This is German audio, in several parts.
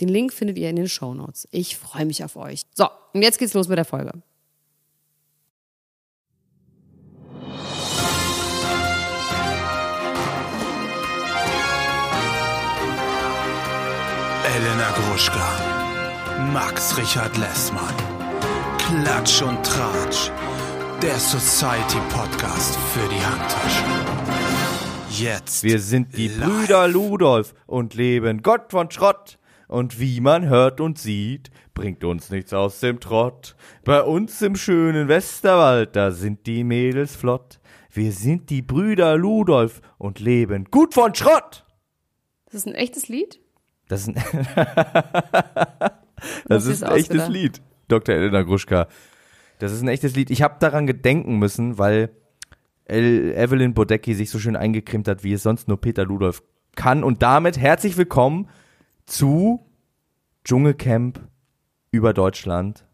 Den Link findet ihr in den Show Notes. Ich freue mich auf euch. So, und jetzt geht's los mit der Folge. Elena Gruschka, Max Richard Lessmann, Klatsch und Tratsch, der Society Podcast für die Handtasche. Jetzt. Wir sind die live. Brüder Ludolf und leben Gott von Schrott. Und wie man hört und sieht, bringt uns nichts aus dem Trott. Bei uns im schönen Westerwald, da sind die Mädels flott. Wir sind die Brüder Ludolf und leben gut von Schrott. Das ist ein echtes Lied? Das ist ein, das ist ist ein echtes ausgedacht? Lied, Dr. Elena Gruschka. Das ist ein echtes Lied. Ich habe daran gedenken müssen, weil El Evelyn Bodecki sich so schön eingecremt hat, wie es sonst nur Peter Ludolf kann. Und damit herzlich willkommen zu Dschungelcamp über Deutschland.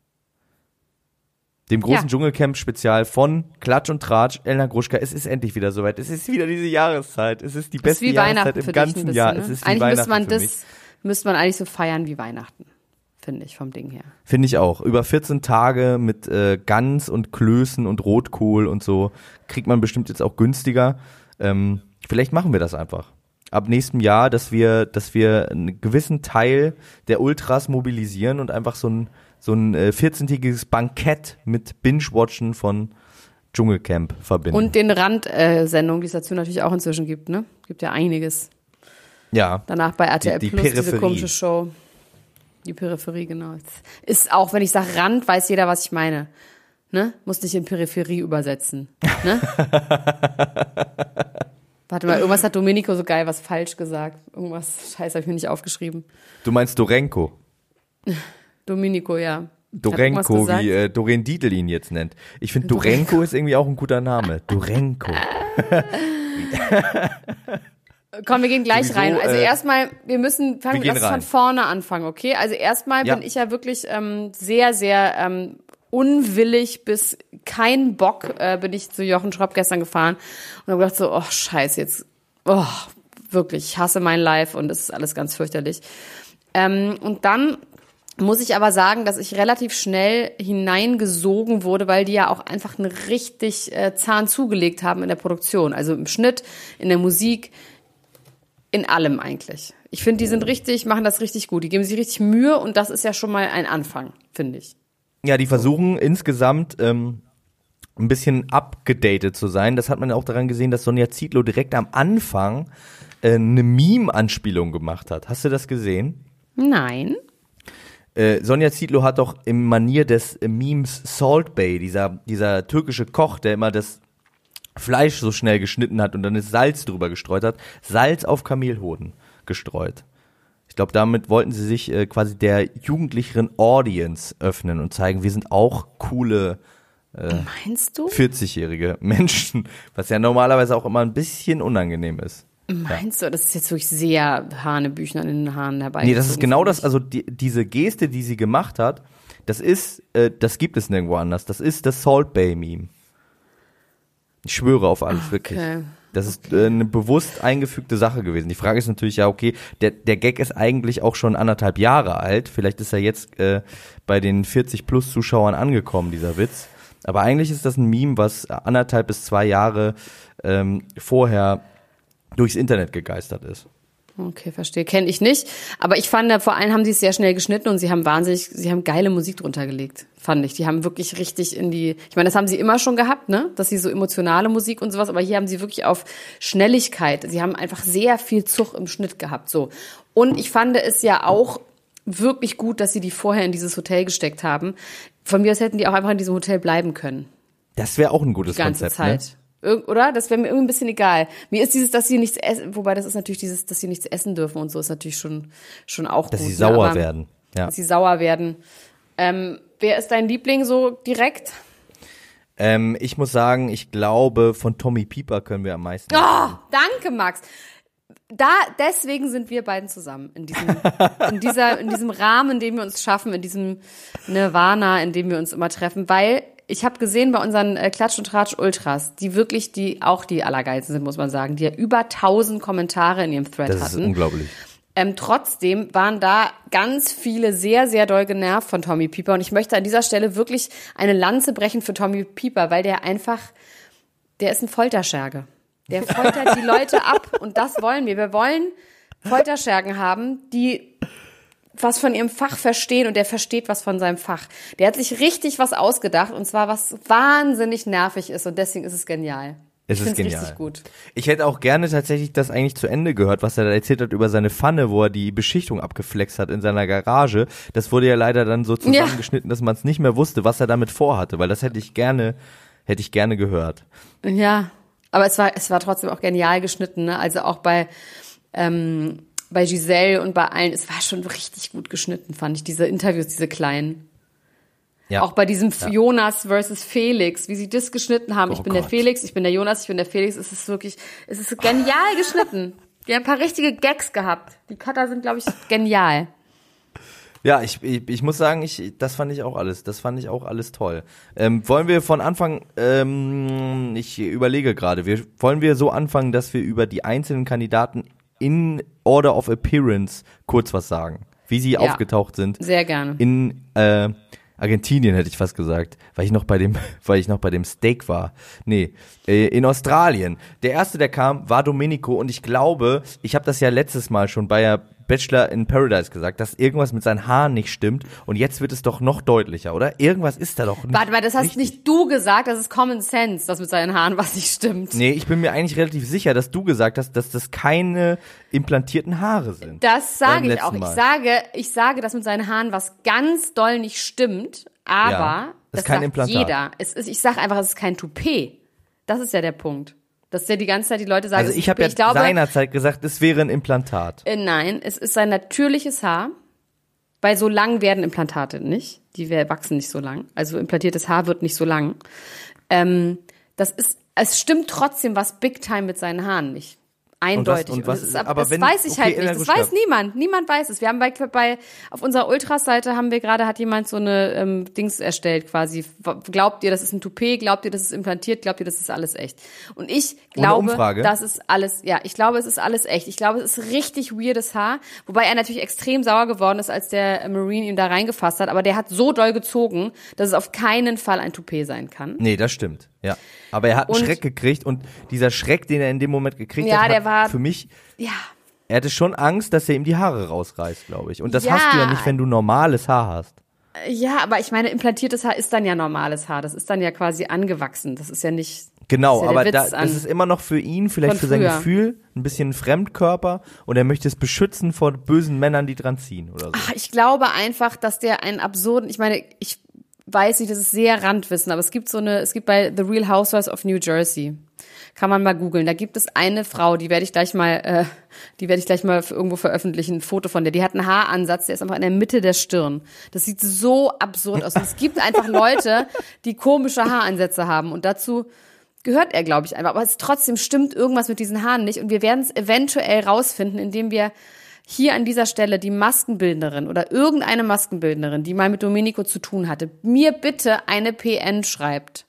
Dem großen Ja. Dschungelcamp-Spezial von Klatsch und Tratsch, Elena Gruschka. Es ist endlich wieder soweit. Es ist wieder diese Jahreszeit. Es ist die ist beste wie Jahreszeit Weihnachten im für dich ganzen bisschen, Jahr. ne? Es ist wie Eigentlich Weihnachten müsste man das, müsste man eigentlich so feiern wie Weihnachten. Finde ich, vom Ding her. Finde ich auch. Über 14 Tage mit äh, Gans und Klößen und Rotkohl und so kriegt man bestimmt jetzt auch günstiger. Ähm, vielleicht machen wir das einfach. Ab nächstem Jahr, dass wir, dass wir einen gewissen Teil der Ultras mobilisieren und einfach so ein, so ein äh, 14-tägiges Bankett mit Binge-Watchen von Dschungelcamp verbinden. Und den Randsendungen, die es dazu natürlich auch inzwischen gibt, ne? Gibt ja einiges. ja, Danach bei RTL Die- die Plus diese Peripherie. komische Show. Die Peripherie, genau. Ist auch, wenn ich sage Rand, weiß jeder, was ich meine. Ne? Muss nicht in Peripherie übersetzen. Ne? Warte mal, irgendwas hat Domenico so geil was falsch gesagt. Irgendwas, scheiße, habe ich mir nicht aufgeschrieben. du meinst Dorenko. Domenico, ja. Dorenko, wie äh, Doreen Dietl ihn jetzt nennt. Ich finde Dorenko ist irgendwie auch ein guter Name. Dorenko. Komm, wir gehen gleich Sowieso, rein. Also äh, erstmal, wir müssen, fangen, wir lass uns von vorne anfangen, okay? Also erstmal Ja. bin ich ja wirklich ähm, sehr, sehr ähm, unwillig bis kein Bock äh, bin ich zu Jochen Schropp gestern gefahren und habe gedacht so, oh scheiße, jetzt, oh, wirklich, ich hasse mein Life und es ist alles ganz fürchterlich. Ähm, und dann muss ich aber sagen, dass ich relativ schnell hineingesogen wurde, weil die ja auch einfach einen richtig äh, Zahn zugelegt haben in der Produktion. Also im Schnitt, in der Musik, in allem eigentlich. Ich finde, die sind richtig, machen das richtig gut. Die geben sich richtig Mühe und das ist ja schon mal ein Anfang, finde ich. Ja, die versuchen insgesamt ähm, ein bisschen abgedatet zu sein. Das hat man ja auch daran gesehen, dass Sonja Zietlow direkt am Anfang äh, eine Meme-Anspielung gemacht hat. Hast du das gesehen? Nein. Äh, Sonja Zietlow hat doch im Manier des äh, Memes Salt Bay, dieser, dieser türkische Koch, der immer das Fleisch so schnell geschnitten hat und dann das Salz drüber gestreut hat, Salz auf Kamelhoden gestreut. Ich glaube, damit wollten sie sich äh, quasi der jugendlicheren Audience öffnen und zeigen, wir sind auch coole du? 40-jährige Menschen, was ja normalerweise auch immer ein bisschen unangenehm ist. Meinst du? Das ist jetzt wirklich sehr Hanebüchen an den Haaren herbei. Nee, das ist genau das, also die, diese Geste, die sie gemacht hat, das ist, äh, das gibt es nirgendwo anders. Das ist das Salt Bay Meme. Ich schwöre auf alles, wirklich. Das ist äh, eine bewusst eingefügte Sache gewesen. Die Frage ist natürlich, ja, okay, der, der Gag ist eigentlich auch schon anderthalb Jahre alt. Vielleicht ist er jetzt äh, bei den 40-plus-Zuschauern angekommen, dieser Witz. Aber eigentlich ist das ein Meme, was anderthalb bis zwei Jahre ähm, vorher durchs Internet gegeistert ist. Okay, verstehe. Kenne ich nicht. Aber ich fand, vor allem haben sie es sehr schnell geschnitten und sie haben wahnsinnig, sie haben geile Musik drunter gelegt, fand ich. Die haben wirklich richtig in die, ich meine, das haben sie immer schon gehabt, ne? Dass sie so emotionale Musik und sowas, aber hier haben sie wirklich auf Schnelligkeit. Sie haben einfach sehr viel Zug im Schnitt gehabt, so. Und ich fand es ja auch wirklich gut, dass sie die vorher in dieses Hotel gesteckt haben. Von mir aus hätten die auch einfach in diesem Hotel bleiben können. Das wäre auch ein gutes die ganze Konzept, Zeit. ne? Oder? Das wäre mir irgendwie ein bisschen egal. Mir ist dieses, dass sie nichts essen, wobei das ist natürlich dieses, dass sie nichts essen dürfen und so ist natürlich schon, schon auch Dass gut. sie ne? sauer Aber- werden. Ja. Dass sie sauer werden. Ähm, wer ist dein Liebling so direkt? Ähm, ich muss sagen, ich glaube, von Tommy Pieper können wir am meisten. Oh, danke, Max. Da, deswegen sind wir beiden zusammen. In diesem, in dieser, in diesem Rahmen, in dem wir uns schaffen, in diesem Nirvana, in dem wir uns immer treffen, weil ich habe gesehen bei unseren äh, Klatsch und Tratsch Ultras, die wirklich die, auch die allergeilsten sind, muss man sagen, die ja über 1000 Kommentare in ihrem Thread Das ist hatten. unglaublich. Ähm, trotzdem waren da ganz viele sehr, sehr doll genervt von Tommy Pieper. Und ich möchte an dieser Stelle wirklich eine Lanze brechen für Tommy Pieper, weil der einfach, der ist ein Folterscherge. Der foltert die Leute ab. Und das wollen wir. Wir wollen Folterschergen haben, die was von ihrem Fach verstehen und der versteht was von seinem Fach. Der hat sich richtig was ausgedacht und zwar was wahnsinnig nervig ist und deswegen ist es genial. Es ich ist genial. richtig gut. Ich hätte auch gerne tatsächlich das eigentlich zu Ende gehört, was er da erzählt hat über seine Pfanne, wo er die Beschichtung abgeflext hat in seiner Garage. Das wurde ja leider dann so zusammengeschnitten, dass man es nicht mehr wusste, was er damit vorhatte, weil das hätte ich gerne, hätte ich gerne gehört. Ja, aber es war, es war trotzdem auch genial geschnitten, ne? Also auch bei, ähm, bei Giselle und bei allen, es war schon richtig gut geschnitten, fand ich, diese Interviews, diese kleinen. Ja. Auch bei diesem Jonas versus Felix, wie sie das geschnitten haben. ich Oh bin der Gott. Felix, ich bin der Jonas, ich bin der Felix. Es ist wirklich, es ist genial geschnitten. Die haben ein paar richtige Gags gehabt. Die Cutter sind, glaube ich, genial. Ja, ich, ich, ich muss sagen, ich, das fand ich auch alles, das fand ich auch alles toll. Ähm, wollen wir von Anfang, ähm, ich überlege gerade, wir, wollen wir so anfangen, dass wir über die einzelnen Kandidaten in Order of Appearance kurz was sagen, wie sie aufgetaucht sind Sehr gerne. in äh, Argentinien hätte ich fast gesagt, weil ich noch bei dem, weil ich noch bei dem Steak war. Nee, äh, in Australien. Der erste, der kam, war Domenico und ich glaube, ich habe das ja letztes Mal schon bei Bachelor in Paradise gesagt, dass irgendwas mit seinen Haaren nicht stimmt und jetzt wird es doch noch deutlicher, oder? Irgendwas ist da doch nicht. Warte mal, das hast richtig. nicht du gesagt, das ist Common Sense, das mit seinen Haaren was nicht stimmt. Nee, ich bin mir eigentlich relativ sicher, dass du gesagt hast, dass das keine implantierten Haare sind. Das sage ich auch. Ich Mal. sage, ich sage, dass mit seinen Haaren was ganz doll nicht stimmt, aber Ja, das ist kein sagt Implantat. jeder. Es ist, ich sage einfach, es ist kein Toupet. Das ist ja der Punkt. Dass ja die ganze Zeit die Leute sagen, Also ich habe ja ich glaube, seinerzeit gesagt, es wäre ein Implantat. äh, nein, es ist sein natürliches Haar. Weil so lang werden Implantate nicht. Die wachsen nicht so lang. Also implantiertes Haar wird nicht so lang. Ähm, das ist, es stimmt trotzdem was Big Time mit seinen Haaren nicht. Eindeutig. und was es ist- ist, aber das wenn- weiß ich okay, halt nicht. Das weiß niemand. Niemand weiß es. Wir haben bei, bei auf unserer Ultras-Seite haben wir gerade, hat jemand so eine ähm, Dings erstellt quasi. Glaubt ihr, das ist ein Toupet? Glaubt ihr, das ist implantiert? Glaubt ihr, das ist alles echt? Und ich glaube, das ist alles, ja, ich glaube, es ist alles echt. Ich glaube, es ist richtig weirdes Haar. Wobei er natürlich extrem sauer geworden ist, als der äh, Marine ihn da reingefasst hat. Aber der hat so doll gezogen, dass es auf keinen Fall ein Toupet sein kann. Nee, das stimmt. Ja. Aber er hat einen Und- Schreck gekriegt und dieser Schreck, den er in dem Moment gekriegt Ja, hat, der war- für mich, Ja. er hatte schon Angst, dass er ihm die Haare rausreißt, glaube ich. Und das Ja. hast du ja nicht, wenn du normales Haar hast. Ja, aber ich meine, implantiertes Haar ist dann ja normales Haar. Das ist dann ja quasi angewachsen. Das ist ja nicht. Genau, das ist ja aber da, das ist immer noch für ihn, vielleicht für sein früher. Gefühl, ein bisschen ein Fremdkörper und er möchte es beschützen vor bösen Männern, die dran ziehen oder so. Ach, Ich glaube einfach, dass der einen absurden, ich meine, ich weiß nicht, das ist sehr Randwissen, aber es gibt so eine, es gibt bei The Real Housewives of New Jersey, kann man mal googeln, da gibt es eine Frau, die werde ich gleich mal, äh, die werde ich gleich mal irgendwo veröffentlichen, ein Foto von der, die hat einen Haaransatz, der ist einfach in der Mitte der Stirn. Das sieht so absurd aus. Es gibt einfach Leute, die komische Haaransätze haben und dazu gehört er, glaube ich, einfach. Aber es trotzdem stimmt irgendwas mit diesen Haaren nicht und wir werden es eventuell rausfinden, indem wir hier an dieser Stelle die Maskenbildnerin oder irgendeine Maskenbildnerin, die mal mit Domenico zu tun hatte, mir bitte eine PN schreibt.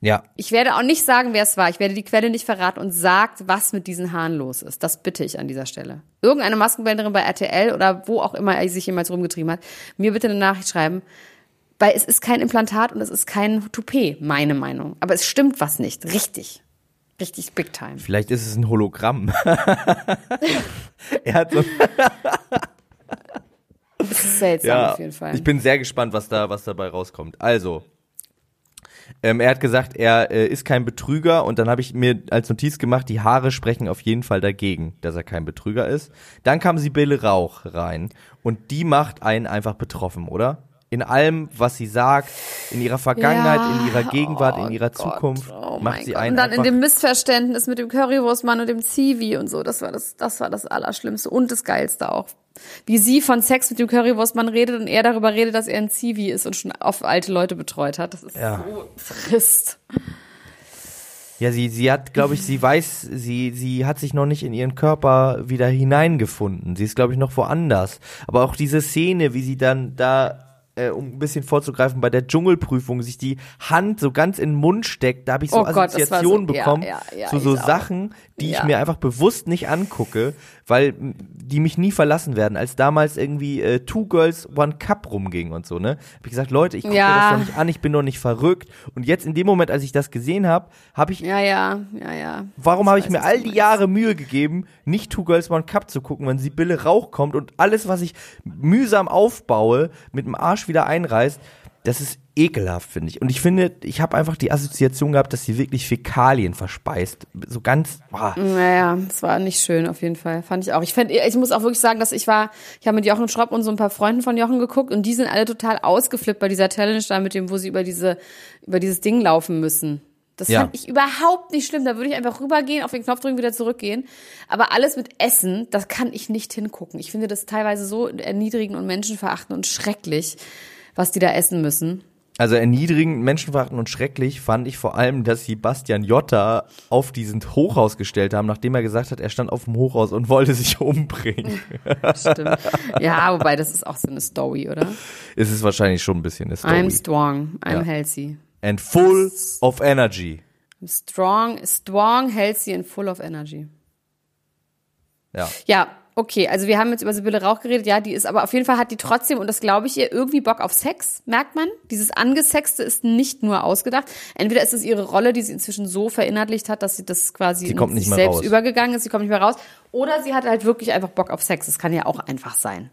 Ja, Ich werde auch nicht sagen, wer es war. Ich werde die Quelle nicht verraten und sagt, was mit diesen Haaren los ist. Das bitte ich an dieser Stelle. Irgendeine Maskenbildnerin bei RTL oder wo auch immer er sich jemals rumgetrieben hat, mir bitte eine Nachricht schreiben. Weil es ist kein Implantat und es ist kein Toupet, meine Meinung. Aber es stimmt was nicht. Richtig. Richtig big time. vielleicht ist es ein Hologramm. er hat so Das ist seltsam Ja, auf jeden Fall. ich bin sehr gespannt, was da, was dabei rauskommt. Also, ähm, er hat gesagt, er äh, ist kein Betrüger und dann habe ich mir als Notiz gemacht, die Haare sprechen auf jeden Fall dagegen, dass er kein Betrüger ist. Dann kam Sibylle Rauch rein und die macht einen einfach betroffen, oder? In allem, was sie sagt, in ihrer Vergangenheit, Ja. in ihrer Gegenwart, Oh in ihrer Gott. Zukunft, Oh macht sie Gott. einen Und dann in dem Missverständnis mit dem Currywurstmann und dem Zivi und so, das war das, das war das Allerschlimmste und das Geilste auch. Wie sie von Sex mit dem Currywurstmann redet und er darüber redet, dass er ein Zivi ist und schon auf alte Leute betreut hat. Das ist Ja. so trist. Ja, sie, sie hat, glaube ich, sie weiß, sie, sie hat sich noch nicht in ihren Körper wieder hineingefunden. Sie ist, glaube ich, noch woanders. Aber auch diese Szene, wie sie dann da, äh, um ein bisschen vorzugreifen, bei der Dschungelprüfung sich die Hand so ganz in den Mund steckt, da habe ich so Oh Gott, Assoziationen so- ja, bekommen ja, ja, zu so. Sachen, die Ja. ich mir einfach bewusst nicht angucke, weil die mich nie verlassen werden. Als damals irgendwie äh, Two Girls One Cup rumging und so, ne? Hab ich gesagt, Leute, ich gucke Ja. mir das doch nicht an, ich bin doch nicht verrückt. Und jetzt in dem Moment, als ich das gesehen habe, habe ich Ja, ja, ja, ja. Warum habe ich mir all die meinst. Jahre Mühe gegeben, nicht Two Girls One Cup zu gucken, wenn Sibylle Rauch kommt und alles, was ich mühsam aufbaue, mit dem Arsch wieder einreißt? Das ist ekelhaft, finde ich. Und ich finde, ich habe einfach die Assoziation gehabt, dass sie wirklich Fäkalien verspeist. So ganz. Boah. Naja, es war nicht schön auf jeden Fall. Fand ich auch. Ich, fand, ich muss auch wirklich sagen, dass ich war, ich habe mit Jochen Schropp und so ein paar Freunden von Jochen geguckt und die sind alle total ausgeflippt bei dieser Challenge da mit dem, wo sie über diese, über dieses Ding laufen müssen. Das Ja. fand ich überhaupt nicht schlimm. Da würde ich einfach rübergehen, auf den Knopf drücken, wieder zurückgehen. Aber alles mit Essen, das kann ich nicht hingucken. Ich finde das teilweise so erniedrigend und menschenverachtend und schrecklich, was die da essen müssen. Also erniedrigend, menschenverachtend und schrecklich fand ich vor allem, dass sie Bastian Jotta auf diesen Hochhaus gestellt haben, nachdem er gesagt hat, er stand auf dem Hochhaus und wollte sich umbringen. Stimmt. ja, wobei das ist auch so eine Story, oder? es ist wahrscheinlich schon ein bisschen eine Story. I'm strong, I'm Ja. healthy. And full of energy. Strong, strong, healthy and full of energy. Ja. Ja, okay, also wir haben jetzt über Sibylle Rauch geredet, ja, die ist aber auf jeden Fall hat die trotzdem, und das glaube ich ihr, irgendwie Bock auf Sex, merkt man. Dieses Angesexte ist nicht nur ausgedacht. Entweder ist es ihre Rolle, die sie inzwischen so verinnerlicht hat, dass sie das quasi Sie in kommt nicht sich selbst raus. übergegangen ist, sie kommt nicht mehr raus. Oder sie hat halt wirklich einfach Bock auf Sex. Das kann ja auch einfach sein.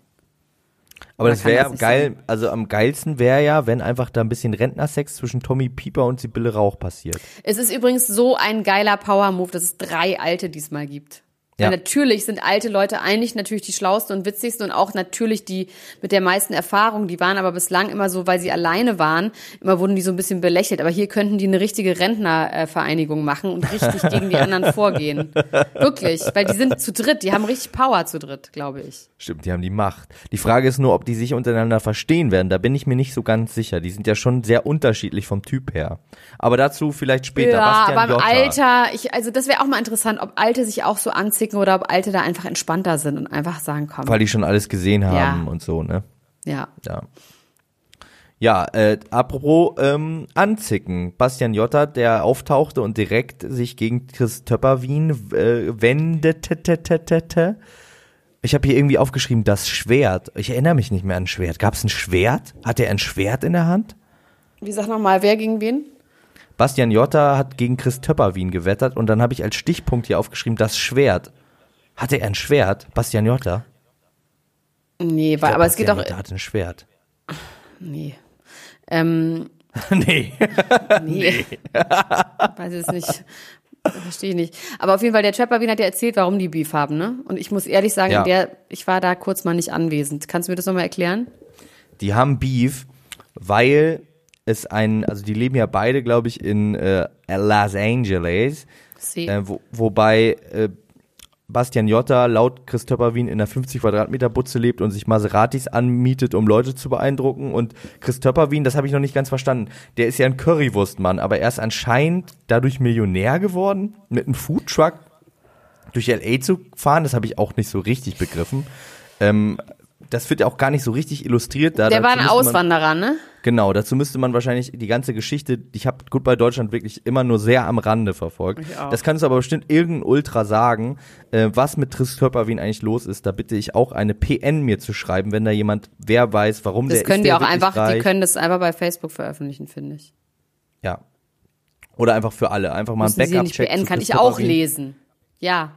Aber Man das wäre nicht geil, also am geilsten wäre ja, wenn einfach da ein bisschen Rentnersex zwischen Tommy Pieper und Sibylle Rauch passiert. Es ist übrigens so ein geiler Power-Move, dass es drei Alte diesmal gibt. Ja. Weil natürlich sind alte Leute eigentlich natürlich die schlausten und witzigsten und auch natürlich die mit der meisten Erfahrung. Die waren aber bislang immer so, weil sie alleine waren, immer wurden die so ein bisschen belächelt. Aber hier könnten die eine richtige Rentnervereinigung machen und richtig gegen die anderen vorgehen. Wirklich, weil die sind zu dritt, die haben richtig Power zu dritt, glaube ich. Stimmt, die haben die Macht. Die Frage ist nur, ob die sich untereinander verstehen werden. Da bin ich mir nicht so ganz sicher. Die sind ja schon sehr unterschiedlich vom Typ her. Aber dazu vielleicht später. Ja, Bastian aber im Jotta. Alter, ich, also das wäre auch mal interessant, ob Alte sich auch so anzicken oder ob Alte da einfach entspannter sind und einfach sagen, komm. Weil die schon alles gesehen haben Ja. und so, ne? ja. Ja. Ja, äh, apropos ähm, Anzicken. Bastian Jotta, der auftauchte und direkt sich gegen Chris Töpperwien äh, wendete. Ich habe hier irgendwie aufgeschrieben, das Schwert. Ich erinnere mich nicht mehr an ein Schwert. Gab es ein Schwert? Hat er ein Schwert in der Hand? Wie sag noch mal, wer gegen wen? Bastian Jotta hat gegen Chris Töpperwien gewettert und dann habe ich als Stichpunkt hier aufgeschrieben, das Schwert. Hatte er ein Schwert? Bastian Jotta? Nee, glaub, aber es geht Bastian doch. Jotta hatte ein Schwert. Nee. Ähm, nee. nee. Weiß es nicht. Verstehe ich nicht. Aber auf jeden Fall, der Trapper Wien hat ja erzählt, warum die Beef haben, ne? Und ich muss ehrlich sagen, Ja. der, ich war da kurz mal nicht anwesend. Kannst du mir das nochmal erklären? Die haben Beef, weil es ein, also die leben ja beide, glaube ich, in äh, Los Angeles, See. äh, wo, wobei äh, Bastian Jotta laut Christopher Wien in einer 50 Quadratmeter Butze lebt und sich Maseratis anmietet, um Leute zu beeindrucken. Und Christopher Wien, das habe ich noch nicht ganz verstanden, der ist ja ein Currywurstmann, aber er ist anscheinend dadurch Millionär geworden, mit einem Foodtruck durch LA zu fahren. Das habe ich auch nicht so richtig begriffen. Ähm, das wird ja auch gar nicht so richtig illustriert. Da, der war ein Auswanderer, ne? Genau, dazu müsste man wahrscheinlich die ganze Geschichte, ich habe gut bei Deutschland wirklich immer nur sehr am Rande verfolgt. Das kannst du aber bestimmt irgendein Ultra sagen, äh, was mit Tris Körperwien eigentlich los ist. Da bitte ich auch eine PN mir zu schreiben, wenn da jemand, wer weiß, warum Das der können ist die auch einfach, reich. die können das einfach bei Facebook veröffentlichen, finde ich. Ja. Oder einfach für alle, einfach mal ein Müssen sie nicht Backup-Check. beenden, zu kann ich auch lesen. Ja.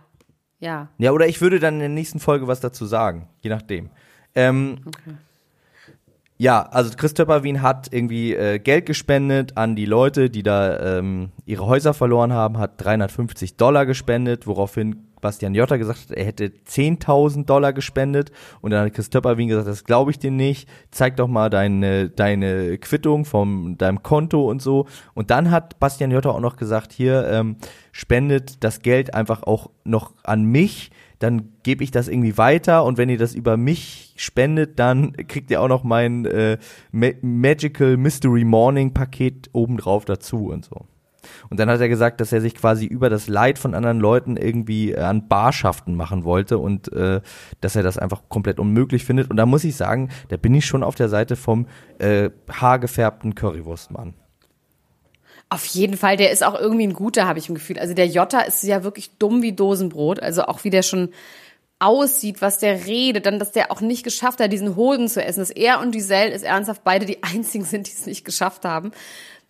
Ja. Ja, oder ich würde dann in der nächsten Folge was dazu sagen, je nachdem. Ähm, Ja, also Christopher Wien hat irgendwie äh, Geld gespendet an die Leute, die da ähm, ihre Häuser verloren haben, hat 350 Dollar gespendet, woraufhin Bastian Jotta gesagt hat, er hätte 10.000 Dollar gespendet. Und dann hat Chris Töpperwien gesagt, das glaube ich dir nicht, zeig doch mal deine, deine Quittung von deinem Konto und so. Und dann hat Bastian Jotta auch noch gesagt, hier ähm, spendet das Geld einfach auch noch an mich, dann gebe ich das irgendwie weiter und wenn ihr das über mich spendet, dann kriegt ihr auch noch mein äh, Ma Magical Mystery Morning Paket obendrauf dazu und so. Und dann hat er gesagt, dass er sich quasi über das Leid von anderen Leuten irgendwie äh, an Barschaften machen wollte und äh, dass er das einfach komplett unmöglich findet. Und da muss ich sagen, da bin ich schon auf der Seite vom äh, haargefärbten Currywurstmann. Auf jeden Fall, der ist auch irgendwie ein guter, habe ich im Gefühl. Also der Jota ist ja wirklich dumm wie Dosenbrot. Also auch wie der schon aussieht, was der redet, dann, dass der auch nicht geschafft hat, diesen Hoden zu essen. Dass er und Giselle ist ernsthaft beide die einzigen sind, die es nicht geschafft haben.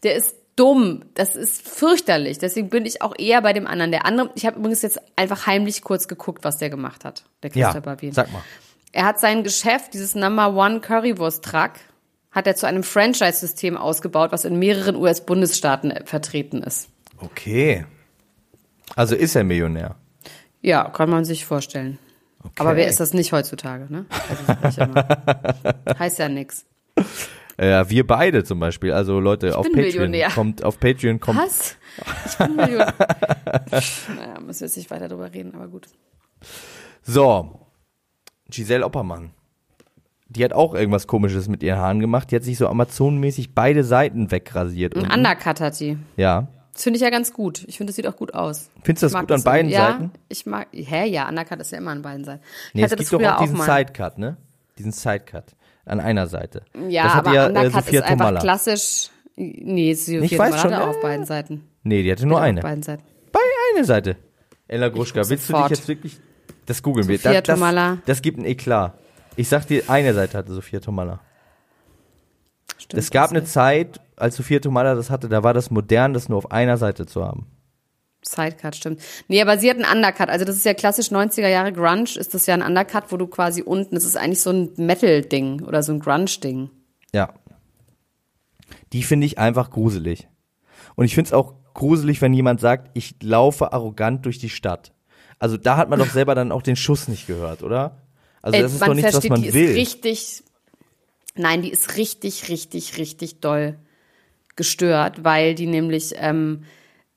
Der ist dumm. Das ist fürchterlich. Deswegen bin ich auch eher bei dem anderen. Der andere, ich habe übrigens jetzt einfach heimlich kurz geguckt, was der gemacht hat. Der Christopher ja, Sag mal. Er hat sein Geschäft, dieses Number One Currywurst Truck, hat er zu einem Franchise-System ausgebaut, was in mehreren US-Bundesstaaten vertreten ist. Okay. Also ist er Millionär. Ja, kann man sich vorstellen. Okay. Aber wer ist das nicht heutzutage, ne? Also heißt ja nix. Ja, wir beide zum Beispiel. Also Leute, ich auf Patreon kommt, auf Patreon kommt. Was? Ich bin Millionär. naja, müssen wir jetzt nicht weiter drüber reden, aber gut. So. Giselle Oppermann. Die hat auch irgendwas komisches mit ihren Haaren gemacht. Die hat sich so Amazon-mäßig beide Seiten wegrasiert. Ein Undercut hat die. Ja. Das finde ich ja ganz gut. Ich finde, das sieht auch gut aus. Findest du das gut das an beiden ja, Seiten? Ich mag, hä, ja, Undercut ist ja immer an beiden Seiten. Ich nee, es gibt doch auch diesen auch Sidecut, ne? Diesen Sidecut an einer Seite. Ja, aber ja, Undercut äh, ist einfach Tomala. klassisch. Nee, Sophia ich weiß schon, hatte auf beiden Seiten. Nee, die hatte nur hatte eine. Auf beiden Seiten. Bei einer Seite. Ella Gruschka, willst sofort. du dich jetzt wirklich das googeln wir. Sophia das, Tomala. Das, das gibt ein Eklat. Ich sag dir, eine Seite hatte Sophia Tomala. Stimmt, es gab eine nicht. Zeit, als Sophia Tomala das hatte, da war das modern, das nur auf einer Seite zu haben. Sidecut, stimmt. Nee, aber sie hat einen Undercut. Also das ist ja klassisch 90er Jahre Grunge, ist das ja ein Undercut, wo du quasi unten, das ist eigentlich so ein Metal-Ding oder so ein Grunge-Ding. Ja. Die finde ich einfach gruselig. Und ich finde es auch gruselig, wenn jemand sagt, ich laufe arrogant durch die Stadt. Also da hat man doch selber dann auch den Schuss nicht gehört, oder? Also das Ey, ist doch nichts, was man die will. Ist richtig, nein, die ist richtig, richtig, richtig doll gestört, weil die nämlich ähm,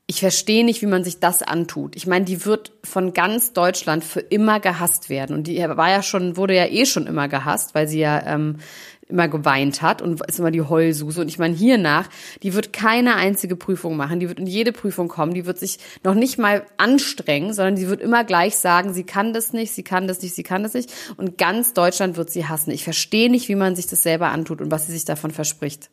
ich verstehe nicht, wie man sich das antut. Ich meine, die wird von ganz Deutschland für immer gehasst werden. Und die war ja schon, wurde ja eh schon immer gehasst, weil sie ja ähm, immer geweint hat und ist immer die Heulsuse. Und ich meine, hiernach, die wird keine einzige Prüfung machen, die wird in jede Prüfung kommen, die wird sich noch nicht mal anstrengen, sondern die wird immer gleich sagen, sie kann das nicht, sie kann das nicht, sie kann das nicht. Und ganz Deutschland wird sie hassen. Ich verstehe nicht, wie man sich das selber antut und was sie sich davon verspricht.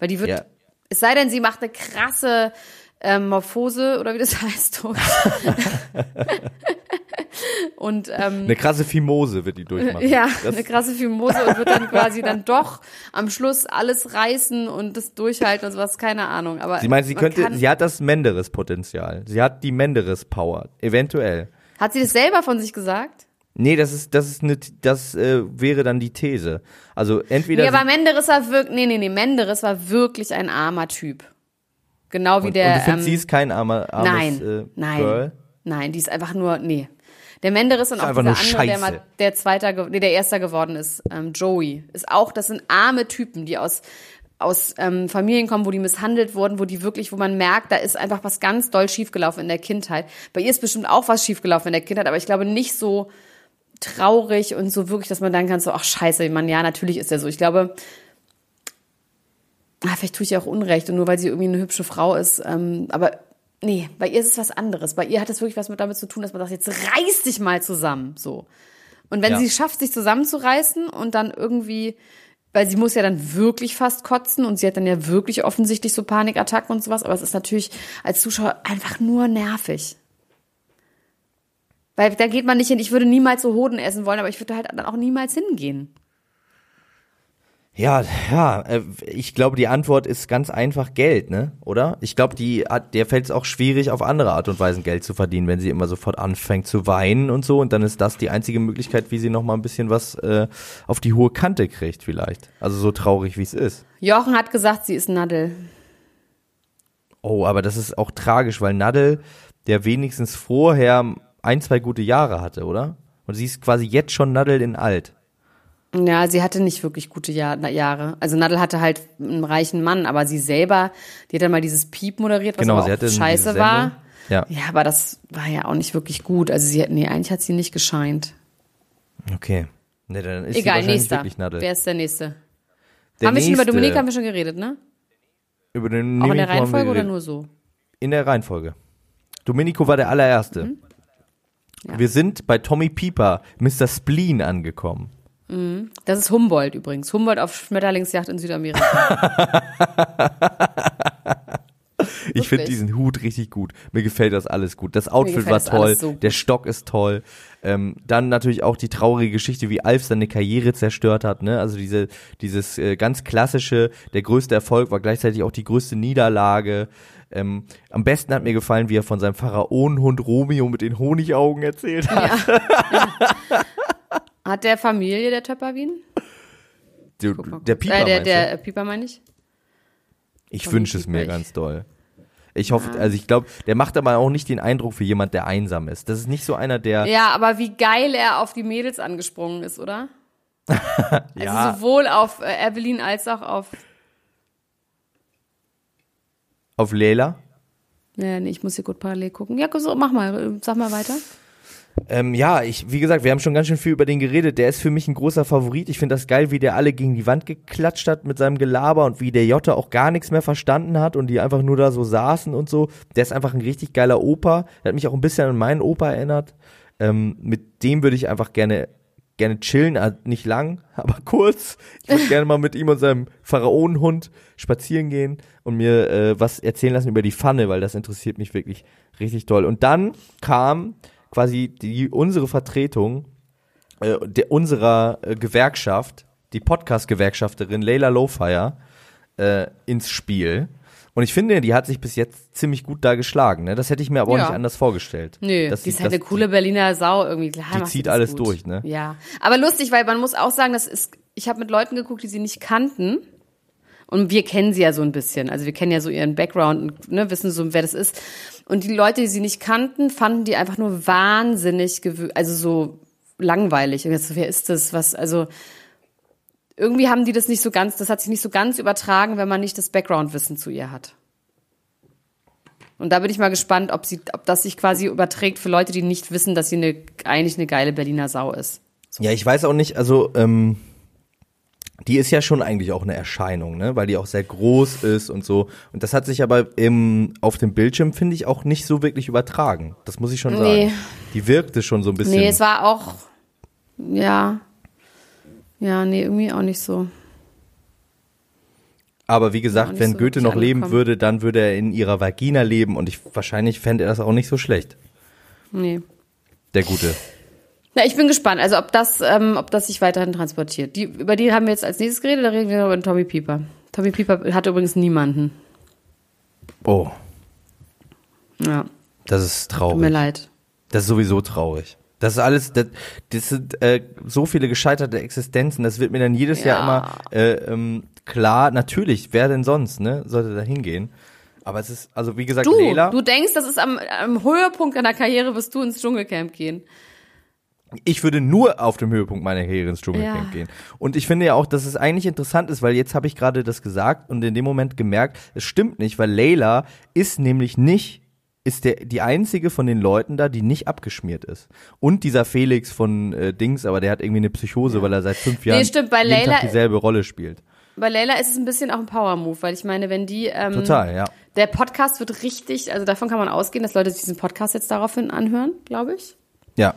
Weil die wird, ja. es sei denn, sie macht eine krasse ähm, Morphose oder wie das heißt. und ähm, eine krasse Fimose wird die durchmachen. Ja, das eine krasse Fimose und wird dann quasi dann doch am Schluss alles reißen und das durchhalten und sowas, keine Ahnung. Aber sie meint, sie könnte, sie hat das Menderes-Potenzial. Sie hat die Menderes-Power, eventuell. Hat sie das selber von sich gesagt? Nee, das ist, das ist eine, das äh, wäre dann die These. Also entweder. Nee, aber Menderes war wirklich, nee, nee, nee, Menderes war wirklich ein armer Typ. Genau wie und, der. Und du findest, ähm, sie ist kein armer, armes nein, äh, nein, Girl? Nein, die ist einfach nur, nee. Der Menderes und auch dieser andere, der mal der Zweiter, nee, der Erster geworden ist, ähm, Joey, ist auch, das sind arme Typen, die aus aus ähm, Familien kommen, wo die misshandelt wurden, wo die wirklich, wo man merkt, da ist einfach was ganz doll schiefgelaufen in der Kindheit. Bei ihr ist bestimmt auch was schiefgelaufen in der Kindheit, aber ich glaube nicht so traurig und so wirklich, dass man dann kann so, ach scheiße, man, ja, natürlich ist er so. Ich glaube, ah, vielleicht tue ich ihr auch Unrecht und nur weil sie irgendwie eine hübsche Frau ist, ähm, aber nee, bei ihr ist es was anderes. Bei ihr hat es wirklich was mit damit zu tun, dass man sagt, jetzt reiß dich mal zusammen, so. Und wenn ja. sie schafft, sich zusammenzureißen und dann irgendwie, weil sie muss ja dann wirklich fast kotzen und sie hat dann ja wirklich offensichtlich so Panikattacken und sowas, aber es ist natürlich als Zuschauer einfach nur nervig. Weil da geht man nicht hin. Ich würde niemals so Hoden essen wollen, aber ich würde halt dann auch niemals hingehen. Ja, ja, äh, ich glaube, die Antwort ist ganz einfach Geld, ne? Oder? Ich glaube, die der fällt es auch schwierig, auf andere Art und Weise Geld zu verdienen, wenn sie immer sofort anfängt zu weinen und so. Und dann ist das die einzige Möglichkeit, wie sie noch mal ein bisschen was äh, auf die hohe Kante kriegt, vielleicht. Also so traurig, wie es ist. Jochen hat gesagt, sie ist Nadel. Oh, aber das ist auch tragisch, weil Nadel, der wenigstens vorher ein, zwei gute Jahre hatte, oder? Und sie ist quasi jetzt schon Nadel in alt. Ja, sie hatte nicht wirklich gute Jahr, Jahre. Also Nadel hatte halt einen reichen Mann, aber sie selber, die hat dann mal dieses Piep moderiert, was Genau, auch scheiße war. Ja. Ja, aber das war ja auch nicht wirklich gut. Also sie hat, nee, eigentlich hat sie nicht gescheint. Okay. Nee, dann ist Egal, nächster. Wer ist der nächste? Der haben wir schon über Dominik haben wir schon geredet, ne? Über den Auch in der Reihenfolge oder nur so? In der Reihenfolge. Domenico war der allererste. Mhm. Ja. Wir sind bei Tommy Pieper, Mr. Spleen, angekommen. Das ist Humboldt übrigens. Humboldt auf Schmetterlingsjacht in Südamerika. Ich finde diesen Hut richtig gut. Mir gefällt das alles gut. Das Outfit war toll, so der Stock ist toll. Ähm, dann natürlich auch die traurige Geschichte, wie Alf seine Karriere zerstört hat. Ne? Also diese, dieses äh, ganz klassische, der größte Erfolg war gleichzeitig auch die größte Niederlage. Ähm, am besten hat mir gefallen, wie er von seinem Pharaonenhund Romeo mit den Honigaugen erzählt hat. Hat der Familie der Töpperwien? Der, der. Pieper, äh, der, der Pieper meine ich. Ich wünsche es mir ich- ganz doll. Ich hoffe, also ich glaube, der macht aber auch nicht den Eindruck für jemand, der einsam ist. Das ist nicht so einer, der Ja, aber wie geil er auf die Mädels angesprungen ist, oder? Also Ja. sowohl auf äh, Evelyn als auch auf. auf Leila. Ja, nee, ich muss hier gut parallel gucken. Ja, so, mach mal, sag mal weiter. Ähm, ja, ich, wie gesagt, wir haben schon ganz schön viel über den geredet. Der ist für mich ein großer Favorit. Ich finde das geil, wie der alle gegen die Wand geklatscht hat mit seinem Gelaber und wie der Jotta auch gar nichts mehr verstanden hat und die einfach nur da so saßen und so. Der ist einfach ein richtig geiler Opa. Der hat mich auch ein bisschen an meinen Opa erinnert. Ähm, mit dem würde ich einfach gerne gerne chillen, also nicht lang, aber kurz. Ich würde gerne mal mit ihm und seinem Pharaonenhund spazieren gehen und mir äh, was erzählen lassen über die Pfanne, weil das interessiert mich wirklich richtig doll. Und dann kam quasi die unsere Vertretung äh, der, unserer äh, Gewerkschaft, die Podcast-Gewerkschafterin Leila Lowfire, äh, ins Spiel. Und ich finde, die hat sich bis jetzt ziemlich gut da geschlagen. Ne? Das hätte ich mir aber auch Ja. nicht anders vorgestellt. Nö, Dass die ist halt eine coole Berliner Sau irgendwie. Klar, die zieht das alles gut. durch, ne? Ja, aber lustig, weil man muss auch sagen, das ist, ich habe mit Leuten geguckt, die sie nicht kannten. Und wir kennen sie ja so ein bisschen. Also wir kennen ja so ihren Background und ne, wissen so, wer das ist. Und die Leute, die sie nicht kannten, fanden die einfach nur wahnsinnig, also so langweilig. Und jetzt, wer ist das? Was, also irgendwie haben die das nicht so ganz, das hat sich nicht so ganz übertragen, wenn man nicht das Background-Wissen zu ihr hat. Und da bin ich mal gespannt, ob, sie, ob das sich quasi überträgt für Leute, die nicht wissen, dass sie eine, eigentlich eine geile Berliner Sau ist. Ja, ich weiß auch nicht, also ähm, die ist ja schon eigentlich auch eine Erscheinung, ne? Weil die auch sehr groß ist und so. Und das hat sich aber im, auf dem Bildschirm, finde ich, auch nicht so wirklich übertragen. Das muss ich schon sagen. Nee. Die wirkte schon so ein bisschen. Nee, es war auch, ja, ja, nee, irgendwie auch nicht so. aber wie gesagt, wenn so Goethe noch leben angekommen. würde, dann würde er in ihrer Vagina leben und ich wahrscheinlich fände er das auch nicht so schlecht. Nee. Der Gute. Na, ich bin gespannt, also ob das, ähm, ob das sich weiterhin transportiert. Die, über die haben wir jetzt als nächstes geredet, da reden wir über Tommy Pieper. Tommy Pieper hat übrigens niemanden. Oh, Ja, das ist tut traurig. mir leid. Das ist sowieso traurig. Das ist alles, das, das sind äh, so viele gescheiterte Existenzen. Das wird mir dann jedes Jahr Ja. immer äh, ähm, klar. Natürlich, wer denn sonst, ne? Sollte da hingehen. Aber es ist, also wie gesagt, Du, Leila, du denkst, das ist am, am Höhepunkt deiner Karriere, wirst du ins Dschungelcamp gehen. Ich würde nur auf dem Höhepunkt meiner Karriere ins Dschungelcamp Ja. gehen. Und ich finde ja auch, dass es eigentlich interessant ist, weil jetzt habe ich gerade das gesagt und in dem Moment gemerkt, es stimmt nicht, weil Leila ist nämlich nicht ist der die einzige von den Leuten da, die nicht abgeschmiert ist. Und dieser Felix von äh, Dings, aber der hat irgendwie eine Psychose, weil er seit fünf Jahren stimmt, bei jeden Leila- Tag dieselbe Rolle spielt. Bei Leila ist es ein bisschen auch ein Power-Move, weil ich meine, wenn die, ähm, Total, ja. der Podcast wird richtig, also davon kann man ausgehen, dass Leute sich diesen Podcast jetzt daraufhin anhören, glaube ich. Ja.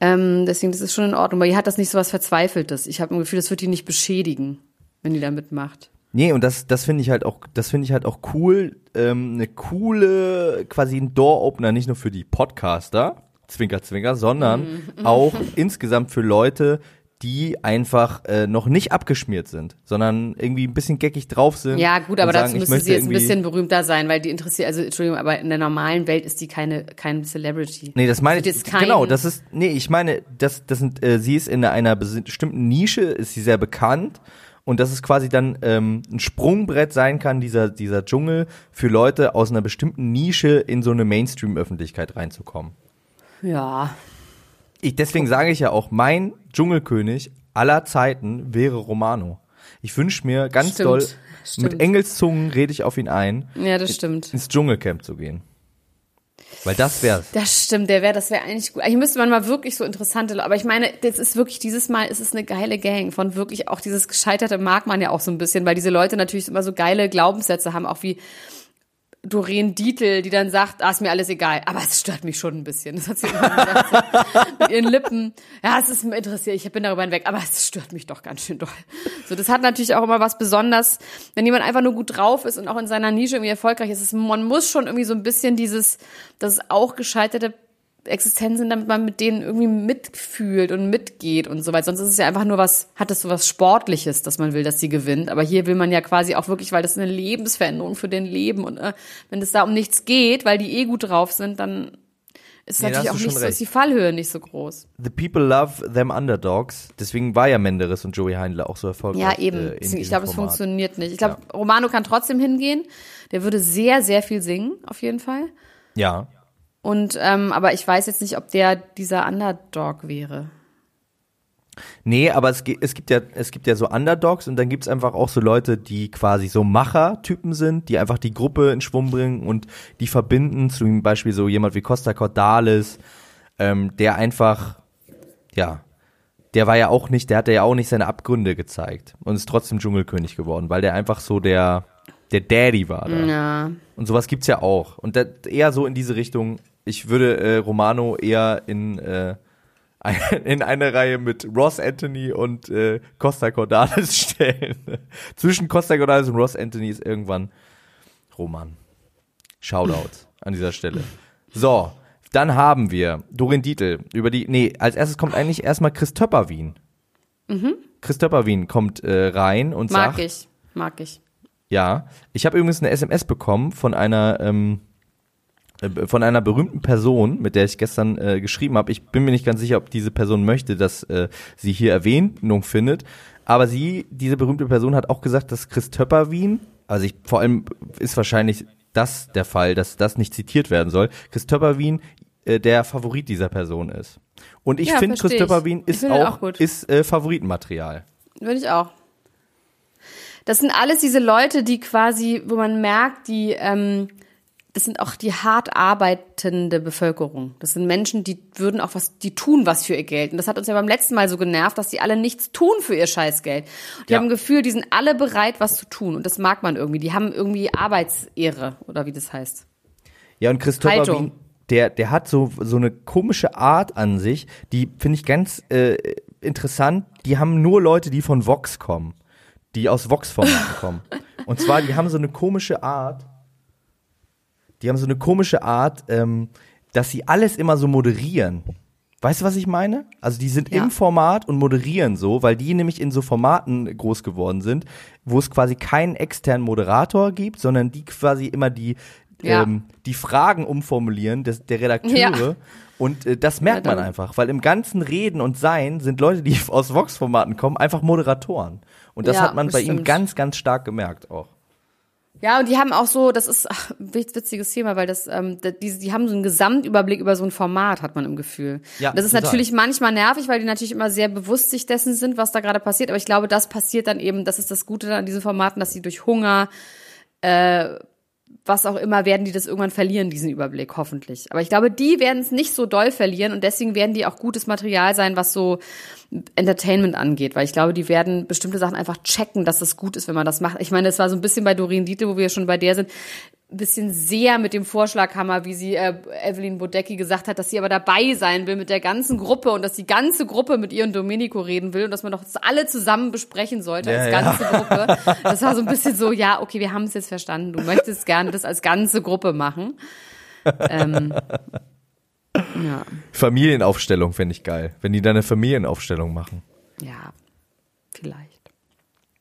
Ähm, deswegen, das ist schon in Ordnung, weil ihr hat das nicht so was Verzweifeltes. Ich habe ein Gefühl, das wird die nicht beschädigen, wenn die da mitmacht. Nee, und das, das finde ich halt auch, das finde ich halt auch cool, ähm, eine coole, quasi ein Door-Opener, nicht nur für die Podcaster, Zwinker, Zwinker, sondern Mhm. auch insgesamt für Leute, die einfach äh, noch nicht abgeschmiert sind, sondern irgendwie ein bisschen geckig drauf sind. Ja, gut, aber sagen, dazu müsste sie jetzt ein bisschen berühmter sein, weil die interessiert, also Entschuldigung, aber in der normalen Welt ist die keine, kein Celebrity. Nee, das meine ich, ist kein- genau, das ist, nee, ich meine, das, das sind, äh, sie ist in einer bestimmten Nische, ist sie sehr bekannt und dass es quasi dann ähm, ein Sprungbrett sein kann, dieser, dieser Dschungel, für Leute aus einer bestimmten Nische in so eine Mainstream-Öffentlichkeit reinzukommen. Ja. Ich, deswegen sage ich ja auch, mein Dschungelkönig aller Zeiten wäre Romano. Ich wünsche mir ganz Stimmt, doll, stimmt. mit Engelszungen rede ich auf ihn ein, Ja, das stimmt. ins Dschungelcamp zu gehen. Weil das wär's. Das stimmt, der wäre, das wäre eigentlich gut. Hier müsste man mal wirklich so interessante, aber ich meine, das ist wirklich dieses Mal, ist es eine geile Gang von wirklich auch dieses Gescheiterte mag man ja auch so ein bisschen, weil diese Leute natürlich immer so geile Glaubenssätze haben, auch wie Doreen Dietl, die dann sagt, ah, ist mir alles egal, aber es stört mich schon ein bisschen. Das hat sie immer gesagt, so, mit ihren Lippen. Ja, es ist mir interessiert, ich bin darüber hinweg, aber es stört mich doch ganz schön doll. So, das hat natürlich auch immer was Besonderes, wenn jemand einfach nur gut drauf ist und auch in seiner Nische irgendwie erfolgreich ist. Es- Man muss schon irgendwie so ein bisschen dieses, dass es auch gescheiterte Existenzen sind, damit man mit denen irgendwie mitfühlt und mitgeht und so weiter. Sonst ist es ja einfach nur was, hat es so was Sportliches, dass man will, dass sie gewinnt. Aber hier will man ja quasi auch wirklich, weil das eine Lebensveränderung für den Leben und äh, wenn es da um nichts geht, weil die eh gut drauf sind, dann ist Nee, natürlich auch nicht so, ist die Fallhöhe nicht so groß. The people love them underdogs. Deswegen war ja Menderes und Joey Heindler auch so erfolgreich. Ja, eben. Äh, Deswegen, diesem ich glaube, es funktioniert nicht. Ich glaube, Romano kann trotzdem hingehen. Der würde sehr, sehr viel singen, auf jeden Fall. Ja. Und ähm, aber ich weiß jetzt nicht, ob der dieser Underdog wäre. Nee, aber es, es gibt ja es gibt ja so Underdogs und dann gibt's einfach auch so Leute, die quasi so Macher-Typen sind, die einfach die Gruppe in Schwung bringen und die verbinden, zum Beispiel so jemand wie Costa Cordalis, ähm, der einfach, ja, der war ja auch nicht, der hatte ja auch nicht seine Abgründe gezeigt und ist trotzdem Dschungelkönig geworden, weil der einfach so der der Daddy war da. Ja. Und sowas gibt's ja auch. Und eher so in diese Richtung. Ich würde äh, Romano eher in, äh, in eine Reihe mit Ross Anthony und äh, Costa Cordalis stellen. Zwischen Costa Cordalis und Ross Anthony ist irgendwann Roman. Shoutout an dieser Stelle. So, dann haben wir Dorin Dietl über die. Nee, als erstes kommt eigentlich erstmal Chris Töpperwien. Mhm. Chris Töpperwien kommt äh, rein und Mag sagt. ich. Mag ich. Ja, ich habe übrigens eine SMS bekommen von einer ähm, äh, von einer berühmten Person, mit der ich gestern äh, geschrieben habe. Ich bin mir nicht ganz sicher, ob diese Person möchte, dass äh, sie hier Erwähnung findet. Aber sie, diese berühmte Person, hat auch gesagt, dass Chris Töpperwien, also ich, vor allem ist wahrscheinlich das der Fall, dass das nicht zitiert werden soll. Chris Töpperwien äh, der Favorit dieser Person ist. Und ich Ja, finde, Chris. Töpperwien ist auch, auch ist äh, Favoritenmaterial. Würde ich auch. Das sind alles diese Leute, die quasi, wo man merkt, die, ähm, das sind auch die hart arbeitende Bevölkerung. Das sind Menschen, die würden auch was, die tun was für ihr Geld. Und das hat uns ja beim letzten Mal so genervt, dass die alle nichts tun für ihr Scheißgeld. Die Ja. haben ein Gefühl, die sind alle bereit, was zu tun. Und das mag man irgendwie. Die haben irgendwie Arbeitsehre, oder wie das heißt. Ja, und Christopher. Wien, der, der hat so, so eine komische Art an sich, die finde ich ganz äh, interessant. Die haben nur Leute, die von Vox kommen, die aus Vox-Formaten kommen. Und zwar, die haben so eine komische Art, die haben so eine komische Art, ähm, dass sie alles immer so moderieren. Weißt du, was ich meine? Also die sind Ja. im Format und moderieren so, weil die nämlich in so Formaten groß geworden sind, wo es quasi keinen externen Moderator gibt, sondern die quasi immer die Ja. ähm, die Fragen umformulieren des, der Redakteure. Ja. Und äh, das merkt man einfach, weil im ganzen Reden und Sein sind Leute, die aus Vox-Formaten kommen, einfach Moderatoren. Und das hat man bei ihm ganz, ganz stark gemerkt auch. Ja, und die haben auch so, das ist ach, ein witz- witziges Thema, weil das, ähm, die, die haben so einen Gesamtüberblick über so ein Format, hat man im Gefühl. Ja, das ist total. natürlich manchmal nervig, weil die natürlich immer sehr bewusst sich dessen sind, was da gerade passiert. Aber ich glaube, das passiert dann eben, das ist das Gute an diesen Formaten, dass sie durch Hunger, äh, was auch immer, werden die das irgendwann verlieren, diesen Überblick, hoffentlich. Aber ich glaube, die werden es nicht so doll verlieren und deswegen werden die auch gutes Material sein, was so Entertainment angeht, weil ich glaube, die werden bestimmte Sachen einfach checken, dass es gut ist, wenn man das macht. Ich meine, das war so ein bisschen bei Doreen Dietl, wo wir schon bei der sind, bisschen sehr mit dem Vorschlaghammer, wie sie äh, Evelyn Bodecki gesagt hat, dass sie aber dabei sein will mit der ganzen Gruppe und dass die ganze Gruppe mit ihr und Domenico reden will und dass man doch alle zusammen besprechen sollte Ja, als ja. ganze Gruppe. Das war so ein bisschen so, ja, okay, wir haben es jetzt verstanden. Du möchtest gerne das als ganze Gruppe machen. Ähm, ja, Familienaufstellung fände ich geil, wenn die da eine Familienaufstellung machen. ja, vielleicht.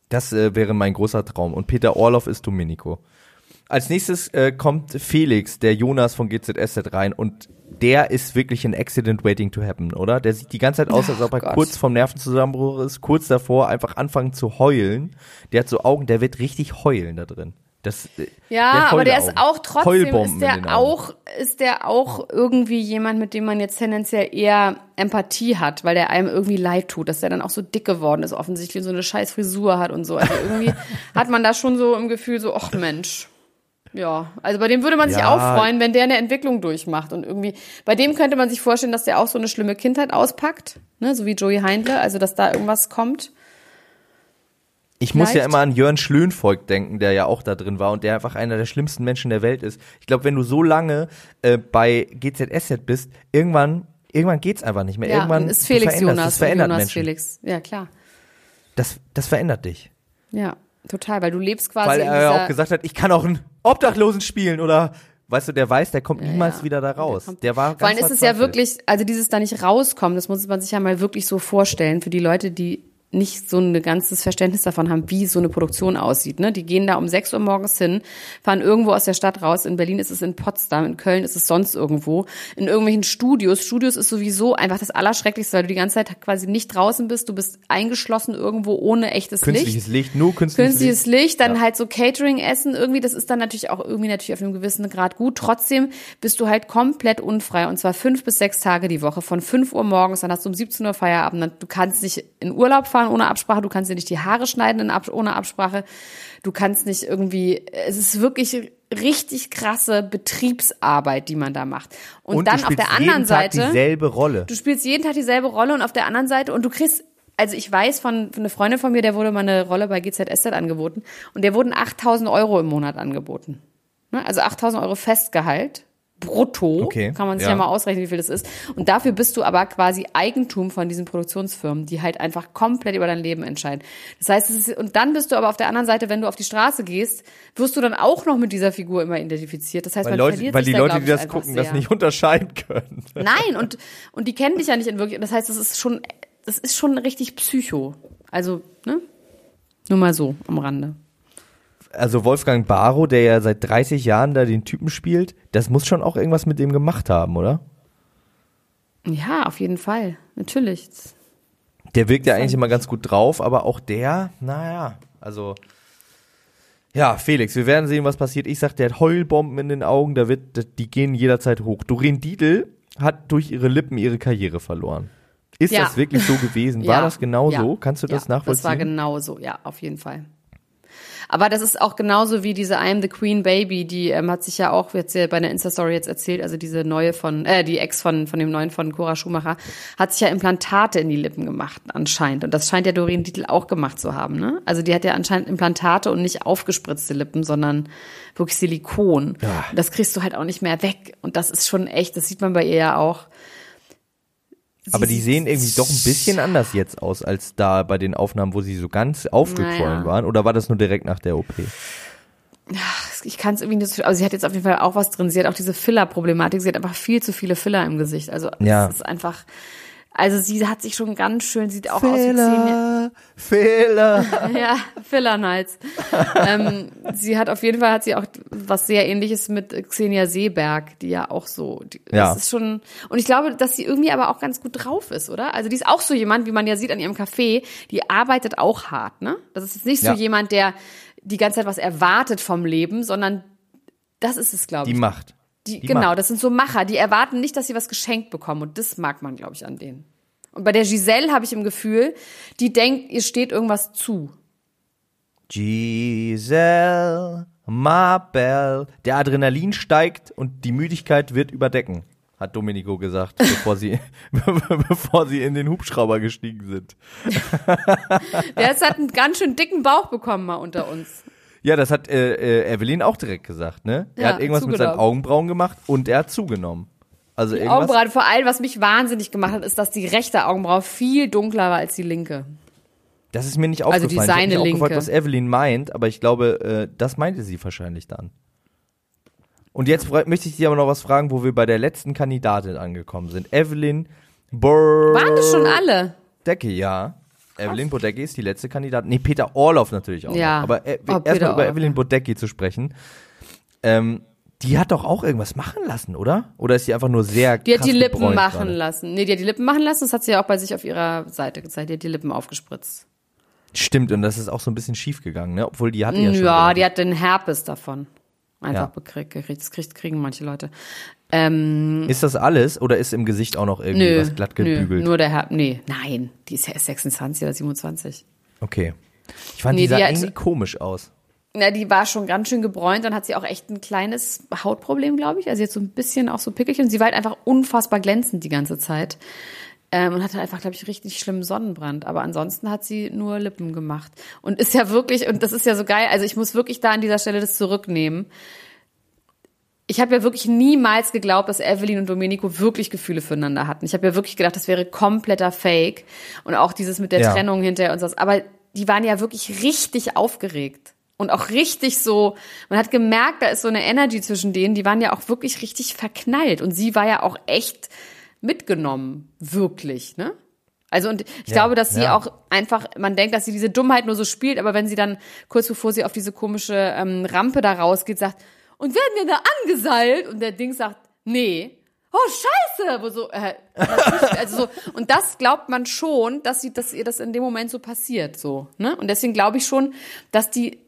Das äh, wäre mein großer Traum. Und Peter Orloff ist Domenico. Als nächstes äh, kommt Felix, der Jonas von GZSZ rein und der ist wirklich ein Accident waiting to happen, oder? Der sieht die ganze Zeit aus, als ob er Gott. kurz vom Nervenzusammenbruch ist, kurz davor einfach anfangen zu heulen. Der hat so Augen, der wird richtig heulen da drin. Das, äh, Ja, hat aber der ist auch trotzdem, ist der auch, ist der auch irgendwie jemand, mit dem man jetzt tendenziell eher Empathie hat, weil der einem irgendwie leid tut, dass der dann auch so dick geworden ist, offensichtlich so eine scheiß Frisur hat und so. Also irgendwie hat man da schon so im Gefühl so, ach Mensch. Ja, also bei dem würde man sich Ja. auch freuen, wenn der eine Entwicklung durchmacht und irgendwie, bei dem könnte man sich vorstellen, dass der auch so eine schlimme Kindheit auspackt, ne, so wie Joey Heindle, also dass da irgendwas kommt. Ich muss ja Vielleicht. immer an Jörn Schlönvolk denken, der ja auch da drin war und der einfach einer der schlimmsten Menschen der Welt ist. Ich glaube, wenn du so lange äh, bei GZSZ bist, irgendwann, irgendwann geht's einfach nicht mehr. Ja, irgendwann ist Felix Jonas, das verändert Jonas Menschen. Felix. Ja, klar. Das, das verändert dich. Ja, total, weil du lebst quasi Weil er ja auch gesagt hat, ich kann auch einen Obdachlosen spielen oder, weißt du, der weiß, der kommt niemals ja. wieder da raus. kommt- Der war Vor allem ist es ja wirklich, also dieses da nicht rauskommen, das muss man sich ja mal wirklich so vorstellen für die Leute, die nicht so ein ganzes Verständnis davon haben, wie so eine Produktion aussieht. Ne? Die gehen da um 6 Uhr morgens hin, fahren irgendwo aus der Stadt raus. In Berlin ist es in Potsdam, in Köln ist es sonst irgendwo. In irgendwelchen Studios. Studios ist sowieso einfach das Allerschrecklichste, weil du die ganze Zeit quasi nicht draußen bist. Du bist eingeschlossen irgendwo ohne echtes Künstliches Licht. Licht, nur künstliches, Künstliches Licht. Licht, dann halt so Catering-Essen irgendwie, das ist dann natürlich auch irgendwie natürlich auf einem gewissen Grad gut. Trotzdem bist du halt komplett unfrei und zwar fünf bis sechs Tage die Woche, von 5 Uhr morgens, dann hast du um 17 Uhr Feierabend, dann, du kannst nicht in Urlaub fahren ohne Absprache, du kannst dir nicht die Haare schneiden in Ab ohne Absprache, du kannst nicht irgendwie, es ist wirklich richtig krasse Betriebsarbeit, die man da macht. Und, Und dann auf der anderen jeden Tag Seite dieselbe Rolle. du spielst jeden Tag dieselbe Rolle und auf der anderen Seite und du kriegst also ich weiß von, von einer Freundin von mir, der wurde mal eine Rolle bei GZSZ angeboten und der wurden 8000 Euro im Monat angeboten. Ne? Also 8000 Euro Festgehalt, brutto, Okay, kann man sich ja. ja. mal ausrechnen, wie viel das ist. Und dafür bist du aber quasi Eigentum von diesen Produktionsfirmen, die halt einfach komplett über dein Leben entscheiden. Das heißt, es ist, und dann bist du aber auf der anderen Seite, wenn du auf die Straße gehst, wirst du dann auch noch mit dieser Figur immer identifiziert. Das heißt, Weil, man Leute, verliert weil die da, Leute, die das gucken, das sehr. nicht unterscheiden können. Nein, und, und die kennen dich ja nicht in Wirklichkeit. Das heißt, das ist schon, das ist schon richtig Psycho. Also, ne? Nur mal so am Rande. Also Wolfgang Barrow, der ja seit 30 Jahren da den Typen spielt, das muss schon auch irgendwas mit dem gemacht haben, oder? Ja, auf jeden Fall. Natürlich. Der wirkt ja eigentlich immer ganz gut drauf, aber auch der, naja, also. Ja, Felix, wir werden sehen, was passiert. Ich sag, der hat Heulbomben in den Augen, da wird, die gehen jederzeit hoch. Doreen Dietl hat durch ihre Lippen ihre Karriere verloren. Ist Ja. das wirklich so gewesen? War Ja, das genau ja, so? Kannst du das nachvollziehen? Das war genau so, ja, auf jeden Fall. Aber das ist auch genauso wie diese I am the Queen Baby, die ähm, hat sich ja auch jetzt ja bei einer Insta-Story jetzt erzählt, also diese neue von, äh, die Ex von, von dem neuen von Cora Schumacher, hat sich ja Implantate in die Lippen gemacht, anscheinend. Und das scheint ja Doreen Dietl auch gemacht zu haben, ne? Also die hat ja anscheinend Implantate und nicht aufgespritzte Lippen, sondern wirklich Silikon. Ja. Das kriegst du halt auch nicht mehr weg. Und das ist schon echt, das sieht man bei ihr ja auch. Sie aber die sehen irgendwie doch ein bisschen anders jetzt aus, als da bei den Aufnahmen, wo sie so ganz aufgequollen Naja. waren. Oder war das nur direkt nach der OP? ich kann es irgendwie nicht so, also sie hat jetzt auf jeden Fall auch was drin. Sie hat auch diese Filler-Problematik. Sie hat einfach viel zu viele Filler im Gesicht. Also Ja. es ist einfach, also sie hat sich schon ganz schön, sieht auch aus wie zehn Fehler. Ja, Filler-Nights. ähm, sie hat auf jeden Fall, hat sie auch was sehr ähnliches mit Xenia Seeberg, die ja auch so, die, Ja. das ist schon, und ich glaube, dass sie irgendwie aber auch ganz gut drauf ist, oder? Also die ist auch so jemand, wie man ja sieht an ihrem Café, die arbeitet auch hart, ne? Das ist jetzt nicht so Ja. jemand, der die ganze Zeit was erwartet vom Leben, sondern das ist es, glaube Die ich. macht. Die, die genau, macht. das sind so Macher, die erwarten nicht, dass sie was geschenkt bekommen. Und das mag man, glaube ich, an denen. Und bei der Giselle habe ich im Gefühl, die denkt, ihr steht irgendwas zu. Giselle, Mabel. Der Adrenalin steigt und die Müdigkeit wird überdecken, hat Domenico gesagt, bevor sie, bevor sie in den Hubschrauber gestiegen sind. Der hat einen ganz schön dicken Bauch bekommen mal unter uns. Ja, das hat äh, äh, Evelyn auch direkt gesagt, ne? Er Ja, hat irgendwas mit seinen. Augenbrauen gemacht und er hat zugenommen. Also irgendwas. Augenbraue, vor allem, was mich wahnsinnig gemacht hat, ist, dass die rechte Augenbraue viel dunkler war als die linke. Das ist mir nicht Also aufgefallen. die ich hab seine mich auch linke. gefragt, was Evelyn meint, aber ich glaube, äh, das meinte sie wahrscheinlich dann. Und jetzt möchte ich dir aber noch was fragen, wo wir bei der letzten Kandidatin angekommen sind. Evelyn Bor Waren das schon alle? Bodecki, ja. Evelyn Bodecki ist die letzte Kandidatin. Nee, Peter Orloff natürlich auch. Ja. Noch. Aber äh, Oh, erstmal über. Evelyn Bodecki zu sprechen. ähm, die hat doch auch irgendwas machen lassen, oder? Oder ist sie einfach nur sehr Die hat die Lippen machen gerade? lassen. Nee, die hat die Lippen machen lassen. Das hat sie ja auch bei sich auf ihrer Seite gezeigt. Die hat die Lippen aufgespritzt. Stimmt, und das ist auch so ein bisschen schief gegangen, ne? Obwohl die hatte ja Ja, schon. die relativ- hat den Herpes davon. Einfach Ja. bekriegt. Das kriegt, kriegen manche Leute. Ähm, Ist das alles oder ist im Gesicht auch noch irgendwie nö, was glatt nö, gebügelt? nur der Herpes. Nee, nein. Die ist ja erst 26 oder 27. Okay. Ich fand, Nee, die sah die irgendwie komisch aus. Na, die war schon ganz schön gebräunt. Dann hat sie auch echt ein kleines Hautproblem, glaube ich. Also jetzt so ein bisschen auch so. Und sie war halt einfach unfassbar glänzend die ganze Zeit. Ähm, und hatte einfach, glaube ich, richtig schlimmen Sonnenbrand. Aber ansonsten hat sie nur Lippen gemacht. Und ist ja wirklich, und das ist ja so geil, also ich muss wirklich da an dieser Stelle das zurücknehmen. Ich habe ja wirklich niemals geglaubt, dass Evelyn und Domenico wirklich Gefühle füreinander hatten. Ich habe ja wirklich gedacht, das wäre kompletter Fake. Und auch dieses mit der Ja. Trennung hinterher und so. Aber die waren ja wirklich richtig aufgeregt. Und auch richtig so, man hat gemerkt, da ist so eine Energy zwischen denen, die waren ja auch wirklich richtig verknallt. Und sie war ja auch echt mitgenommen. Wirklich, ne? Also und ich Ja, glaube, dass sie ja. auch einfach, man denkt, dass sie diese Dummheit nur so spielt, aber wenn sie dann kurz bevor sie auf diese komische ähm, Rampe da rausgeht, sagt, und werden wir da angeseilt? Und der Ding sagt, nee. Oh, scheiße! Wo so, äh, also so, und das glaubt man schon, dass sie, dass ihr das in dem Moment so passiert, so, ne? Und deswegen glaube ich schon, dass die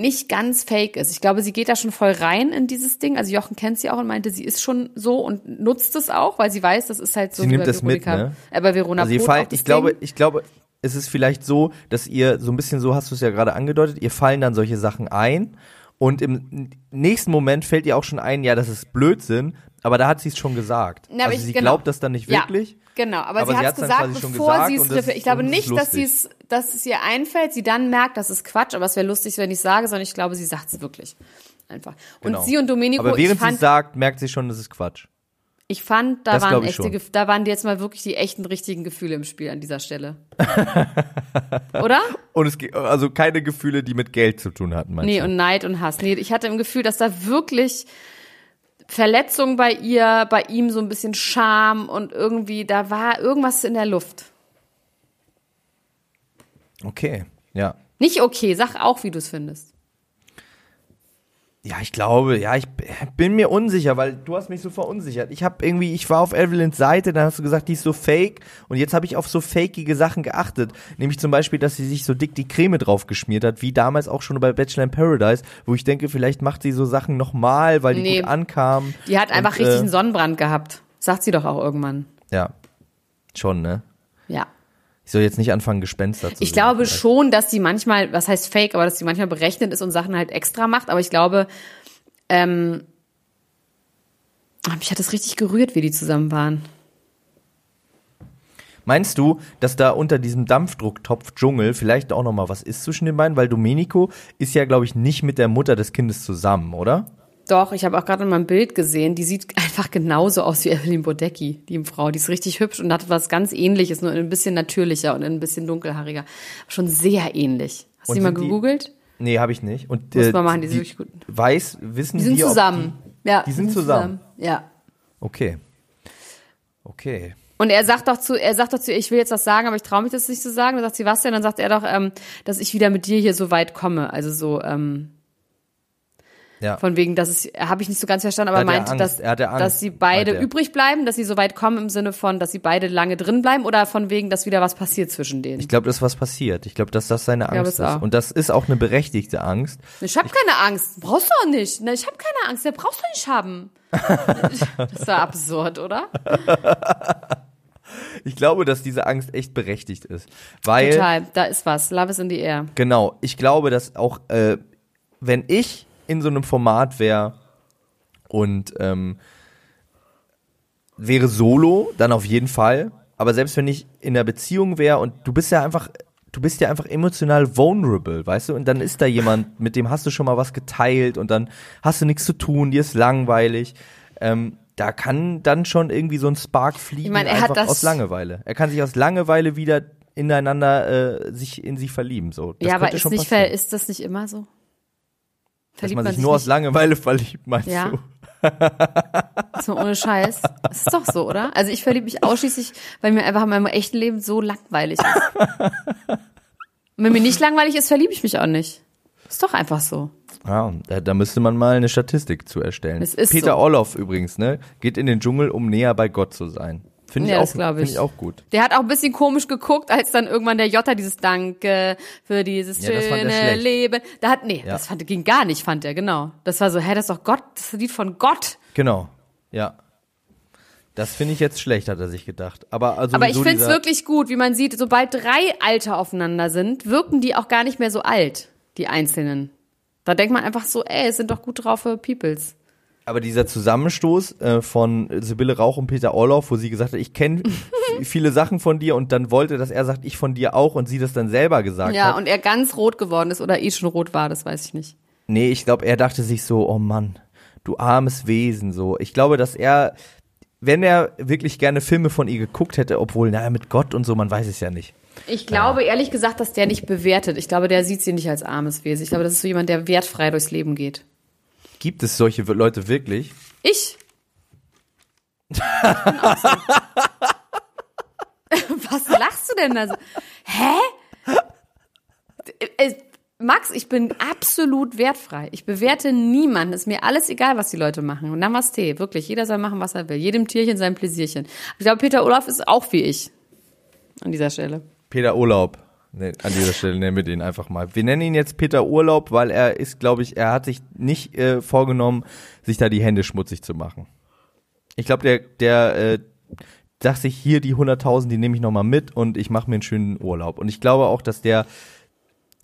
nicht ganz fake ist. Ich glaube, sie geht da schon voll rein in dieses Ding. Also Jochen kennt sie auch und meinte, sie ist schon so und nutzt es auch, weil sie weiß, das ist halt so Sie nimmt das mit, Veronika, ne? äh, bei Verona Also Poth das ich glaube, Ding. ich glaube, es ist vielleicht so, dass ihr so ein bisschen so hast du es ja gerade angedeutet, ihr fallen dann solche Sachen ein und im nächsten Moment fällt ihr auch schon ein, ja, das ist Blödsinn, aber da hat sie es schon gesagt. Na, also ich- sie genau. glaubt das dann nicht wirklich. Ja, genau, aber, aber sie sie hat es gesagt, bevor sie es trifft. Ich glaube nicht, dass sie es, dass es ihr einfällt, sie dann merkt, das ist Quatsch, aber es wäre lustig, wenn ich sage, sondern ich glaube, sie sagt es wirklich. Einfach. Genau. Und sie und Domenico, aber während sie fand, es sagt, merkt sie schon, das ist Quatsch. Ich fand, da Das waren echte, schon. Da waren jetzt mal wirklich die echten richtigen Gefühle im Spiel an dieser Stelle. Oder? Und es geht also keine Gefühle, die mit Geld zu tun hatten, meinst Nee, du? und Neid und Hass. Nee, ich hatte im Gefühl, dass da wirklich Verletzung bei ihr, bei ihm so ein bisschen Scham und irgendwie, da war irgendwas in der Luft. Okay, ja. Nicht okay, sag auch, wie du es findest. Ja, ich glaube, ja, ich bin mir unsicher, weil du hast mich so verunsichert. Ich habe irgendwie, ich war auf Evelyns Seite, dann hast du gesagt, die ist so fake und jetzt habe ich auf so fakeige Sachen geachtet. Nämlich zum Beispiel, dass sie sich so dick die Creme drauf geschmiert hat, wie damals auch schon bei Bachelor in Paradise, wo ich denke, vielleicht macht sie so Sachen nochmal, weil die Nee. gut ankamen. Die hat einfach Und, richtig äh, einen Sonnenbrand gehabt. Sagt sie doch auch irgendwann. Ja, schon, ne? Ja. Ich soll jetzt nicht anfangen, Gespenster zu Ich sehen, glaube vielleicht. schon, dass sie manchmal, was heißt fake, aber dass sie manchmal berechnet ist und Sachen halt extra macht. Aber ich glaube, ähm, ah, mich hat das richtig gerührt, wie die zusammen waren. Meinst du, dass da unter diesem Dampfdrucktopf Dschungel vielleicht auch noch mal was ist zwischen den beiden? Weil Domenico ist ja, glaube ich, nicht mit der Mutter des Kindes zusammen, oder? Doch, ich habe auch gerade mal ein Bild gesehen, die sieht einfach genauso aus wie Evelyn Bodecki, die Frau. Die ist richtig hübsch und hat was ganz ähnliches, nur ein bisschen natürlicher und ein bisschen dunkelhaariger. Schon sehr ähnlich. Hast du Und die mal sind die- gegoogelt? Nee, habe ich nicht. Und Muss äh, man machen, die sind wirklich gut. Weiß, wissen Die sind ob zusammen. ja, die sind zusammen. Ja. Okay. Okay. Und er sagt doch zu, er sagt doch zu ihr, ich will jetzt was sagen, aber ich traue mich das nicht zu sagen. Dann sagt sie, was denn? Dann sagt er doch, ähm, dass ich wieder mit dir hier so weit komme. Also so, ähm, Ja. von wegen, dass es, habe ich nicht so ganz verstanden, aber Er hat ja meint, Angst. dass, dass sie beide übrig bleiben, dass sie so weit kommen im Sinne von, dass sie beide lange drin bleiben oder von wegen, dass wieder was passiert zwischen denen. Ich glaube, dass was passiert. Ich glaube, dass das seine Angst ist. Und das ist auch eine berechtigte Angst. Ich habe keine Angst. Brauchst du auch nicht. Ne, ich habe keine Angst. Der brauchst du nicht haben. das war absurd, oder? Ich glaube, dass diese Angst echt berechtigt ist. Weil, Total. Da ist was. Love is in the air. genau, ich glaube, dass auch, äh, wenn ich in so einem Format wäre und ähm, wäre solo, dann auf jeden Fall. Aber selbst wenn ich in einer Beziehung wäre und du bist ja einfach, du bist ja einfach emotional vulnerable, weißt du? Und dann ist da jemand, mit dem hast du schon mal was geteilt und dann hast du nichts zu tun, dir ist langweilig. Ähm, da kann dann schon irgendwie so ein Spark fliegen, Ich meine, er hat einfach aus Langeweile. Er kann sich aus Langeweile wieder ineinander äh, sich in sie verlieben. So, das ja, aber ist, nicht, ist das nicht immer so? Dass Verliebt man sich sich nur aus nicht- Langeweile verliebt, meinst Ja. du? So ohne Scheiß. Das ist doch so, oder? Also ich verliebe mich ausschließlich, weil mir einfach in meinem echten Leben so langweilig ist. Und wenn mir nicht langweilig ist, verliebe ich mich auch nicht. Ist doch einfach so. Ja, da, da müsste man mal eine Statistik zu erstellen. Es ist Peter so. Orloff übrigens, ne, geht in den Dschungel, um näher bei Gott zu sein. Finde ich, Ja, auch, das glaub find ich. ich auch gut. Der hat auch ein bisschen komisch geguckt, als dann irgendwann der Jota dieses Danke für dieses Ja, schöne. Leben. Da hat, nee, Ja. das fand, ging gar nicht, fand er, genau. Das war so, hä, das ist doch Gott, das Lied von Gott. Genau, ja. Das finde ich jetzt schlecht, hat er sich gedacht. Aber also Aber ich finde es wirklich gut, wie man sieht, sobald drei Alter aufeinander sind, wirken die auch gar nicht mehr so alt, die Einzelnen. Da denkt man einfach so, ey, es sind doch gut drauf für Peoples. Aber dieser Zusammenstoß äh, von Sibylle Rauch und Peter Orloff, wo sie gesagt hat, ich kenne viele Sachen von dir und dann wollte, dass er sagt, ich von dir auch und sie das dann selber gesagt Ja, hat. und er ganz rot geworden ist oder eh schon rot war, das weiß ich nicht. Nee, ich glaube, er dachte sich so, oh Mann, du armes Wesen, so. Ich glaube, dass er, wenn er wirklich gerne Filme von ihr geguckt hätte, obwohl, naja, mit Gott und so, man weiß es ja nicht. Ich glaube ehrlich gesagt, dass der nicht bewertet. Ich glaube, der sieht sie nicht als armes Wesen. Ich glaube, das ist so jemand, der wertfrei durchs Leben geht. Gibt es solche Leute wirklich? Ich? Was lachst du denn da so? Hä? Äh, Max, ich bin absolut wertfrei. Ich bewerte niemanden. Ist mir alles egal, was die Leute machen. Und Namaste, wirklich. Jeder soll machen, was er will. Jedem Tierchen sein Pläsierchen. Ich glaube, Peter Olaf ist auch wie ich. An dieser Stelle. Peter Urlaub. Nee, an dieser Stelle nennen wir den einfach mal. Wir nennen ihn jetzt Peter Urlaub, weil er ist, glaube ich, er hat sich nicht äh, vorgenommen, sich da die Hände schmutzig zu machen. Ich glaube, der, der äh, dachte sich, hier die 100.000, die nehme ich nochmal mit und ich mache mir einen schönen Urlaub. Und ich glaube auch, dass der,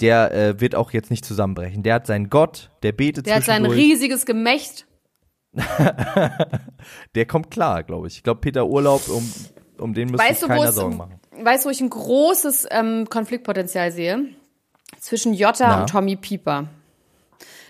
der äh, wird auch jetzt nicht zusammenbrechen. Der hat seinen Gott, der betet Der hat sein riesiges Gemächt. Der kommt klar, glaube ich. Ich glaube, Peter Urlaub, um, um den müsste keiner es, Sorgen machen. weißt du, wo ich ein großes ähm, Konfliktpotenzial sehe? Zwischen Jota Na? und Tommy Pieper.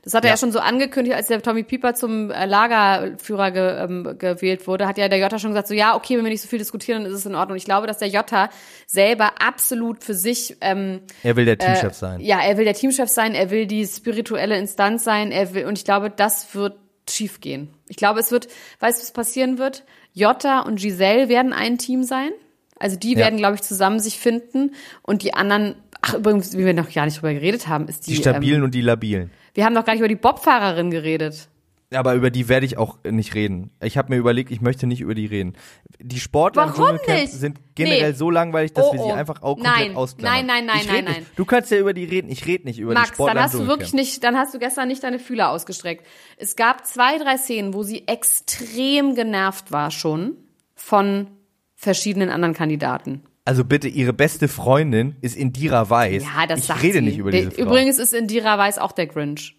Das hat er Ja. ja schon so angekündigt, als der Tommy Pieper zum äh, Lagerführer ge, ähm, gewählt wurde, hat ja der Jota schon gesagt, so ja, okay, wenn wir nicht so viel diskutieren, dann ist es in Ordnung. Ich glaube, dass der Jota selber absolut für sich ähm, Er will der Teamchef sein. ja, er will der Teamchef sein, er will die spirituelle Instanz sein, er will, und ich glaube, das wird schief gehen. Ich glaube, es wird, weißt du, was passieren wird? Jota und Giselle werden ein Team sein. Also die Ja. werden, glaube ich, zusammen sich finden und die anderen, ach übrigens, wie wir noch gar nicht drüber geredet haben, ist die, Die stabilen ähm, und die labilen. wir haben noch gar nicht über die Bobfahrerin geredet. Aber über die werde ich auch nicht reden. Ich habe mir überlegt, ich möchte nicht über die reden. Die Sportler im Dschungelcamp sind generell Nee. so langweilig, dass Oh, wir sie oh. einfach auch komplett Nein. ausklammern. Nein, nein, nein, nein, nein. Du kannst ja über die reden, ich rede nicht über die Max, Sportler dann hast du wirklich nicht, dann hast du gestern nicht deine Fühler ausgestreckt. Es gab zwei, drei Szenen, wo sie extrem genervt war schon von verschiedenen anderen Kandidaten. Also bitte, ihre beste Freundin ist Indira Weiß. Ja, das ich sagt rede sie. nicht über diese Frau. Übrigens ist Indira Weiß auch der Grinch.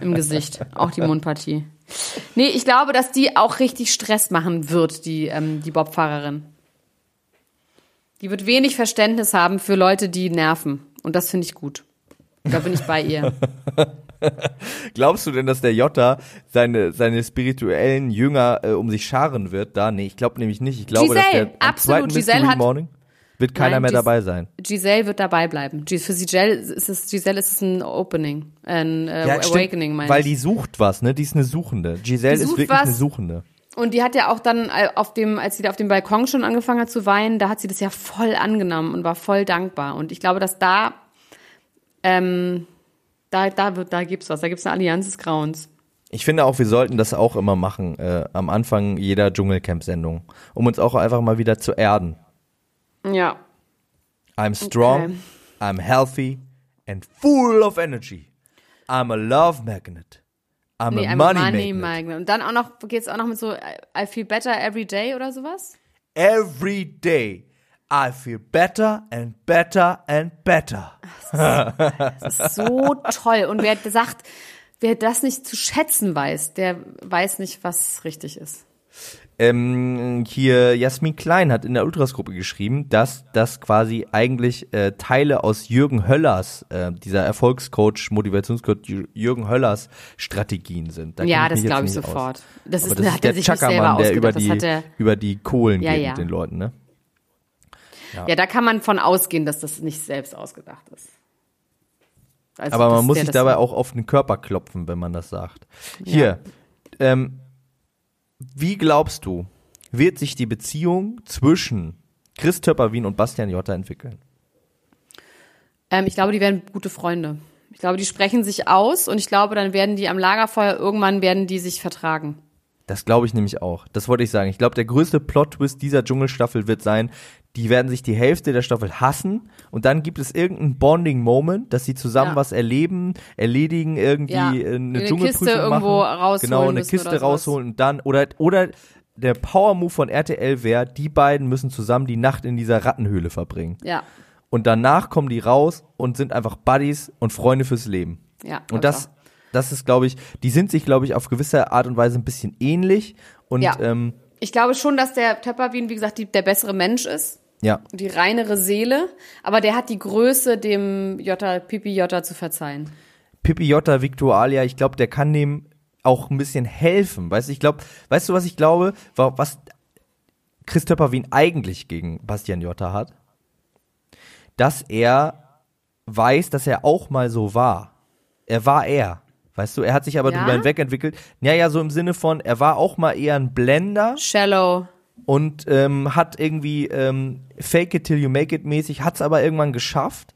Im Gesicht. Auch die Mundpartie. Nee, ich glaube, dass die auch richtig Stress machen wird, die, ähm, die Bobfahrerin. Die wird wenig Verständnis haben für Leute, die nerven. Und das finde ich gut. Da bin ich bei ihr. Glaubst du denn, dass der Jota seine, seine spirituellen Jünger äh, um sich scharen wird? Da, nee, ich glaube nämlich nicht. Ich glaube, dass Giselle, der am absolut. Giselle hat- Morning wird keiner Nein, mehr Gis- dabei sein. Giselle wird dabei bleiben. Für Giselle ist es, Giselle ist es ein Opening, ein äh, Ja, stimmt, Awakening, meine Weil ich. die sucht was, ne? Die ist eine Suchende. Giselle ist wirklich was. eine Suchende. Und die hat ja auch dann äh, auf dem, als sie da auf dem Balkon schon angefangen hat zu weinen, da hat sie das ja voll angenommen und war voll dankbar. Und ich glaube, dass da, ähm, da, da wird, da gibt's was, da gibt's eine Allianz des Grauens. Ich finde auch, wir sollten das auch immer machen, äh, am Anfang jeder Dschungelcamp-Sendung, um uns auch einfach mal wieder zu erden. Ja. I'm strong, Okay. I'm healthy and full of energy. I'm a love magnet. I'm Nee, a I'm money, money magnet. magnet. Und dann auch noch, geht's auch noch mit so, I I feel better every day oder sowas? Every day I feel better and better and better. Das ist so toll. Und wer sagt, wer das nicht zu schätzen weiß, der weiß nicht, was richtig ist. Ähm, hier Jasmin Klein hat in der Ultras-Gruppe geschrieben, dass das quasi eigentlich äh, Teile aus Jürgen Höllers, äh, dieser Erfolgscoach, Motivationscoach Jür- Jürgen Höllers Strategien sind. Da Ja, das glaube ich aus. sofort. Das ist, das hat ist er der Chackermann, der über die, er, über die Kohlen Ja, geht ja. mit den Leuten, ne? ja, da kann man von ausgehen, dass das nicht selbst ausgedacht ist. Also, Aber man muss sich dabei auch auf den Körper klopfen, wenn man das sagt. Hier, ähm, wie glaubst du, wird sich die Beziehung zwischen Chris Töpperwien und Bastian Jotta entwickeln? Ähm, ich glaube, die werden gute Freunde. Ich glaube, die sprechen sich aus und ich glaube, dann werden die am Lagerfeuer irgendwann werden die sich vertragen. Das glaube ich nämlich auch. Das wollte ich sagen. Ich glaube, der größte Plot-Twist dieser Dschungelstaffel wird sein, die werden sich die Hälfte der Staffel hassen und dann gibt es irgendeinen Bonding-Moment, dass sie zusammen Ja. was erleben, erledigen, irgendwie Ja. äh, eine Eine Dschungelprüfung Kiste irgendwo machen. rausholen Genau, eine Kiste rausholen und dann, oder, oder der Power-Move von RTL wäre, die beiden müssen zusammen die Nacht in dieser Rattenhöhle verbringen. Ja. Und danach kommen die raus und sind einfach Buddies und Freunde fürs Leben. Ja. Und das, das ist, glaube ich, die sind sich, glaube ich, auf gewisse Art und Weise ein bisschen ähnlich. Und Ja. ähm, Ich glaube schon, dass der Töpperwien, wie gesagt, die, der bessere Mensch ist. Ja, Die reinere Seele. Aber der hat die Größe, dem Jota, Pipi Jota zu verzeihen. Pippi Jotta Victualia, ich glaube, der kann dem auch ein bisschen helfen. Weißt du, ich glaube, weißt du, was ich glaube, wa- was Chris Töpperwien eigentlich gegen Bastian Jotta hat? Dass er weiß, dass er auch mal so war. Er war er. Weißt du, er hat sich aber Ja? drüber hinwegentwickelt. Ja, ja, so im Sinne von, er war auch mal eher ein Blender Shallow. Und ähm, hat irgendwie ähm, Fake it till you make it mäßig, hat's aber irgendwann geschafft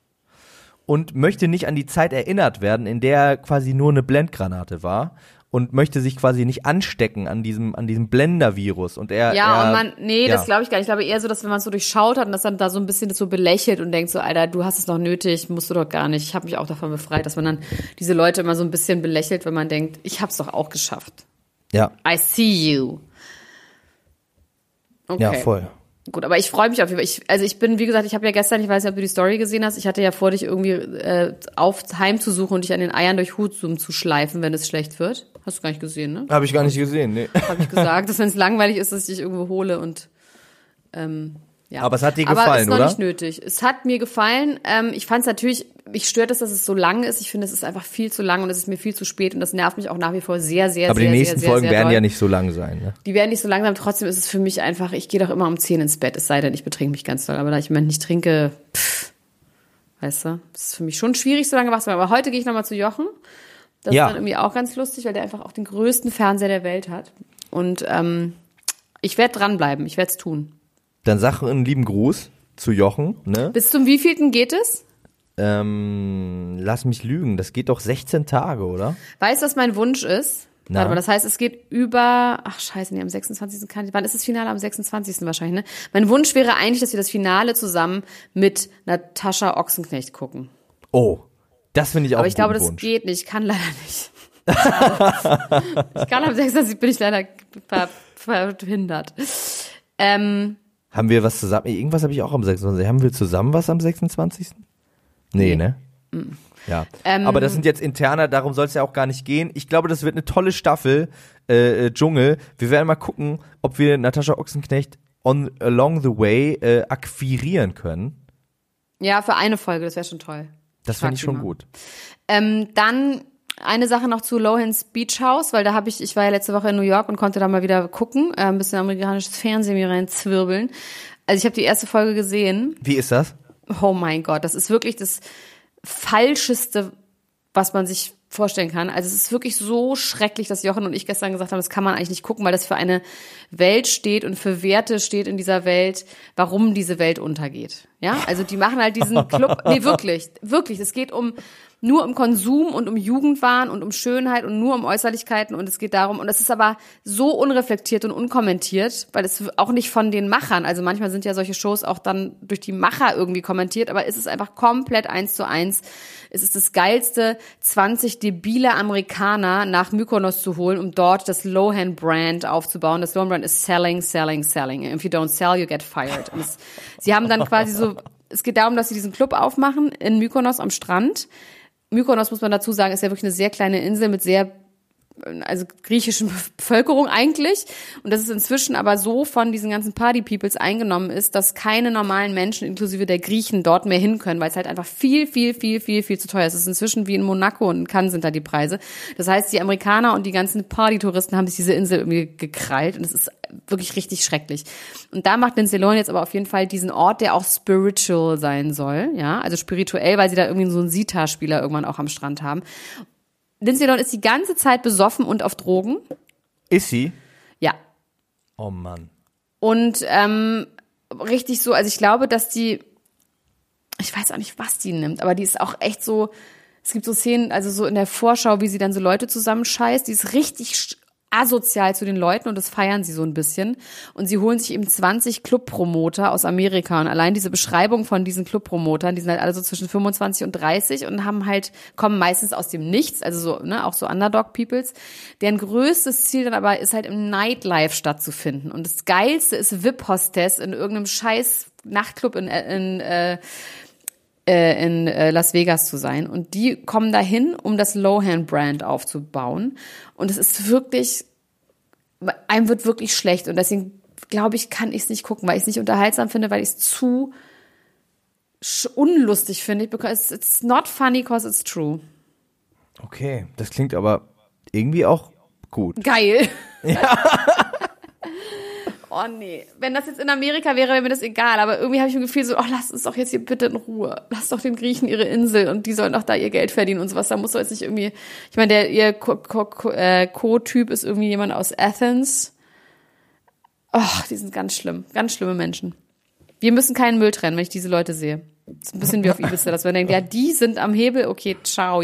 und möchte nicht an die Zeit erinnert werden, in der er quasi nur eine Blendgranate war und möchte sich quasi nicht anstecken an diesem an diesem Blender-Virus und er Ja, er, und man, nee, ja. das glaube ich gar nicht. Ich glaube eher so, dass wenn man es so durchschaut hat und das dann da so ein bisschen das so belächelt und denkt so, Alter, du hast es noch nötig, musst du doch gar nicht. Ich habe mich auch davon befreit, dass man dann diese Leute immer so ein bisschen belächelt, wenn man denkt, ich hab's doch auch geschafft. ja, I see you. Okay. ja, voll. Gut, aber ich freue mich auf jeden Fall. Ich, also ich bin, wie gesagt, ich habe ja gestern, ich weiß nicht, ob du die Story gesehen hast, ich hatte ja vor, dich irgendwie äh, auf heimzusuchen und dich an den Eiern durch Hutsum zu schleifen, wenn es schlecht wird. Hast du gar nicht gesehen, ne? Habe ich gar nicht gesehen, nee. Habe ich gesagt, dass wenn es langweilig ist, dass ich dich irgendwo hole und ähm, ja. Aber es hat dir Aber gefallen, ist noch oder? nicht nötig. Es hat mir gefallen. Ähm, ich fand es natürlich, mich stört es, dass es so lang ist. Ich finde, es ist einfach viel zu lang und es ist mir viel zu spät und das nervt mich auch nach wie vor sehr, sehr, Aber sehr, die nächsten sehr, sehr, Folgen sehr werden doll. ja nicht so lang sein, ne? Die werden nicht so langsam. Trotzdem ist es für mich einfach, ich gehe doch immer um 10 ins Bett, es sei denn, ich betrinke mich ganz doll. Aber da ich im Moment nicht trinke, pff, weißt du, das ist für mich schon schwierig, so lange wach zu bleiben. Aber heute gehe ich nochmal zu Jochen. Das Ja. ist dann irgendwie auch ganz lustig, weil der einfach auch den größten Fernseher der Welt hat. Und ähm, ich werde dranbleiben, ich werde es tun. Dann sag einen lieben Gruß zu Jochen, ne? Bis zum wievielten geht es? Ähm, lass mich lügen, das geht doch 16 Tage, oder? Weißt du, was mein Wunsch ist? Na? Warte mal, das heißt, es geht über, ach scheiße, nee, am 26. kann ich, wann ist das Finale? Am 26. wahrscheinlich, ne? Mein Wunsch wäre eigentlich, dass wir das Finale zusammen mit Natascha Ochsenknecht gucken. Oh, das finde ich auch Aber ich glaube, das Wunsch. geht nicht. Ich kann leider nicht. ich kann am 26. bin ich leider ver verhindert. Ähm, Haben wir was zusammen? Irgendwas habe ich auch am 26. Haben wir zusammen was am 26.? Nee, ne? Ja. Ähm, Aber das sind jetzt interner, darum soll es ja auch gar nicht gehen. Ich glaube, das wird eine tolle Staffel, äh, äh, Dschungel. Wir werden mal gucken, ob wir Natascha Ochsenknecht on along the way äh, akquirieren können. ja, für eine Folge, das wäre schon toll. Das finde ich schon mal. gut. Ähm, dann eine Sache noch zu Lohans Beach House, weil da habe ich, ich war ja letzte Woche in New York und konnte da mal wieder gucken, äh, ein bisschen amerikanisches Fernsehen mir reinzwirbeln. Also ich habe die erste Folge gesehen. Wie ist das? Oh mein Gott, das ist wirklich das falscheste, was man sich vorstellen kann. Also es ist wirklich so schrecklich, dass Jochen und ich gestern gesagt haben, das kann man eigentlich nicht gucken, weil das für eine Welt steht und für Werte steht in dieser Welt, warum diese Welt untergeht. Ja, also die machen halt diesen Club, nee, wirklich, wirklich, es geht um, nur um Konsum und um Jugendwahn und um Schönheit und nur um Äußerlichkeiten und es geht darum, und es ist aber so unreflektiert und unkommentiert, weil es auch nicht von den Machern, also manchmal sind ja solche Shows auch dann durch die Macher irgendwie kommentiert, aber es ist einfach komplett eins zu eins. Es ist das geilste, 20 debile Amerikaner nach Mykonos zu holen, um dort das Lohan-Brand aufzubauen. Das Lohan-Brand ist selling, selling, selling. If you don't sell, you get fired. Es, sie haben dann quasi so, es geht darum, dass sie diesen Club aufmachen in Mykonos am Strand. Mykonos, muss man dazu sagen, ist ja wirklich eine sehr kleine Insel mit sehr also griechischen Bevölkerung eigentlich. Und das ist inzwischen aber so von diesen ganzen Party-Peoples eingenommen ist, dass keine normalen Menschen, inklusive der Griechen, dort mehr hin können, weil es halt einfach viel, viel, viel, viel, viel zu teuer ist. Es ist inzwischen wie in Monaco und in Cannes sind da die Preise. Das heißt, die Amerikaner und die ganzen Party-Touristen haben sich diese Insel irgendwie gekrallt und es ist wirklich richtig schrecklich. Und da macht Lindsay Lohan jetzt aber auf jeden Fall diesen Ort, der auch spiritual sein soll, ja, also spirituell, weil sie da irgendwie so einen Sitar-Spieler irgendwann auch am Strand haben. Lindsay Lohan ist die ganze Zeit besoffen und auf Drogen. Ist sie? Ja. Oh Mann. Und ähm, richtig so, also ich glaube, dass die, ich weiß auch nicht, was die nimmt, aber die ist auch echt so, Es gibt so Szenen, also so in der Vorschau, wie sie dann so Leute zusammenscheißt. Die ist richtig asozial zu den Leuten und das feiern sie so ein bisschen. Und sie holen sich eben 20 Clubpromoter aus Amerika. Und allein diese Beschreibung von diesen Clubpromotern, die sind halt alle so zwischen 25 und 30 und haben halt, kommen meistens aus dem Nichts, also so, ne, auch so Underdog-Peoples. Deren größtes Ziel dann aber ist halt im Nightlife stattzufinden. Und das Geilste ist VIP-Hostess in irgendeinem scheiß Nachtclub in, in äh, äh, in äh, Las Vegas zu sein. Und die kommen dahin, um das Lohan-Brand aufzubauen. Und es ist wirklich, einem wird wirklich schlecht. Und deswegen glaube ich, kann ich es nicht gucken, weil ich es nicht unterhaltsam finde, weil ich es zu unlustig finde. Because it's not funny, cause it's true. Okay, das klingt aber irgendwie auch gut. Geil. Ja. Oh nee, wenn das jetzt in Amerika wäre, wäre mir das egal. Aber irgendwie habe ich ein Gefühl so, oh, lass uns doch jetzt hier bitte in Ruhe. Lass doch den Griechen ihre Insel und die sollen doch da ihr Geld verdienen und sowas. Da muss doch jetzt nicht irgendwie, ich meine, der ihr äh, Co-Typ ist irgendwie jemand aus Athens. Ach, die sind ganz schlimm, ganz schlimme Menschen. Wir müssen keinen Müll trennen, wenn ich diese Leute sehe. Das ist ein bisschen wie auf Ibiza, dass man denkt, ja, die sind am Hebel, okay, ciao.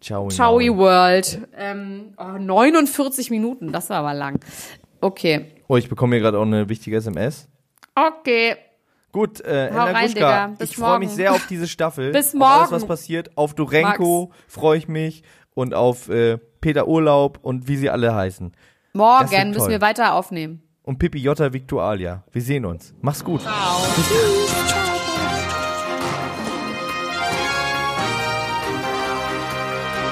Ciao, Ciao World. Ähm, oh, 49 Minuten, das war aber lang. Okay. Oh, ich bekomme hier gerade auch eine wichtige SMS. Okay. Gut, äh, Hau Ella rein, Gruschka, ich freue mich sehr auf diese Staffel. Bis morgen. Auf alles, was passiert. Auf Durenko freue ich mich und auf äh, Peter Urlaub und wie sie alle heißen. Morgen müssen wir weiter aufnehmen. Und Pippi Jotta Victualia. Wir sehen uns. Mach's gut. Ciao. Tschüss.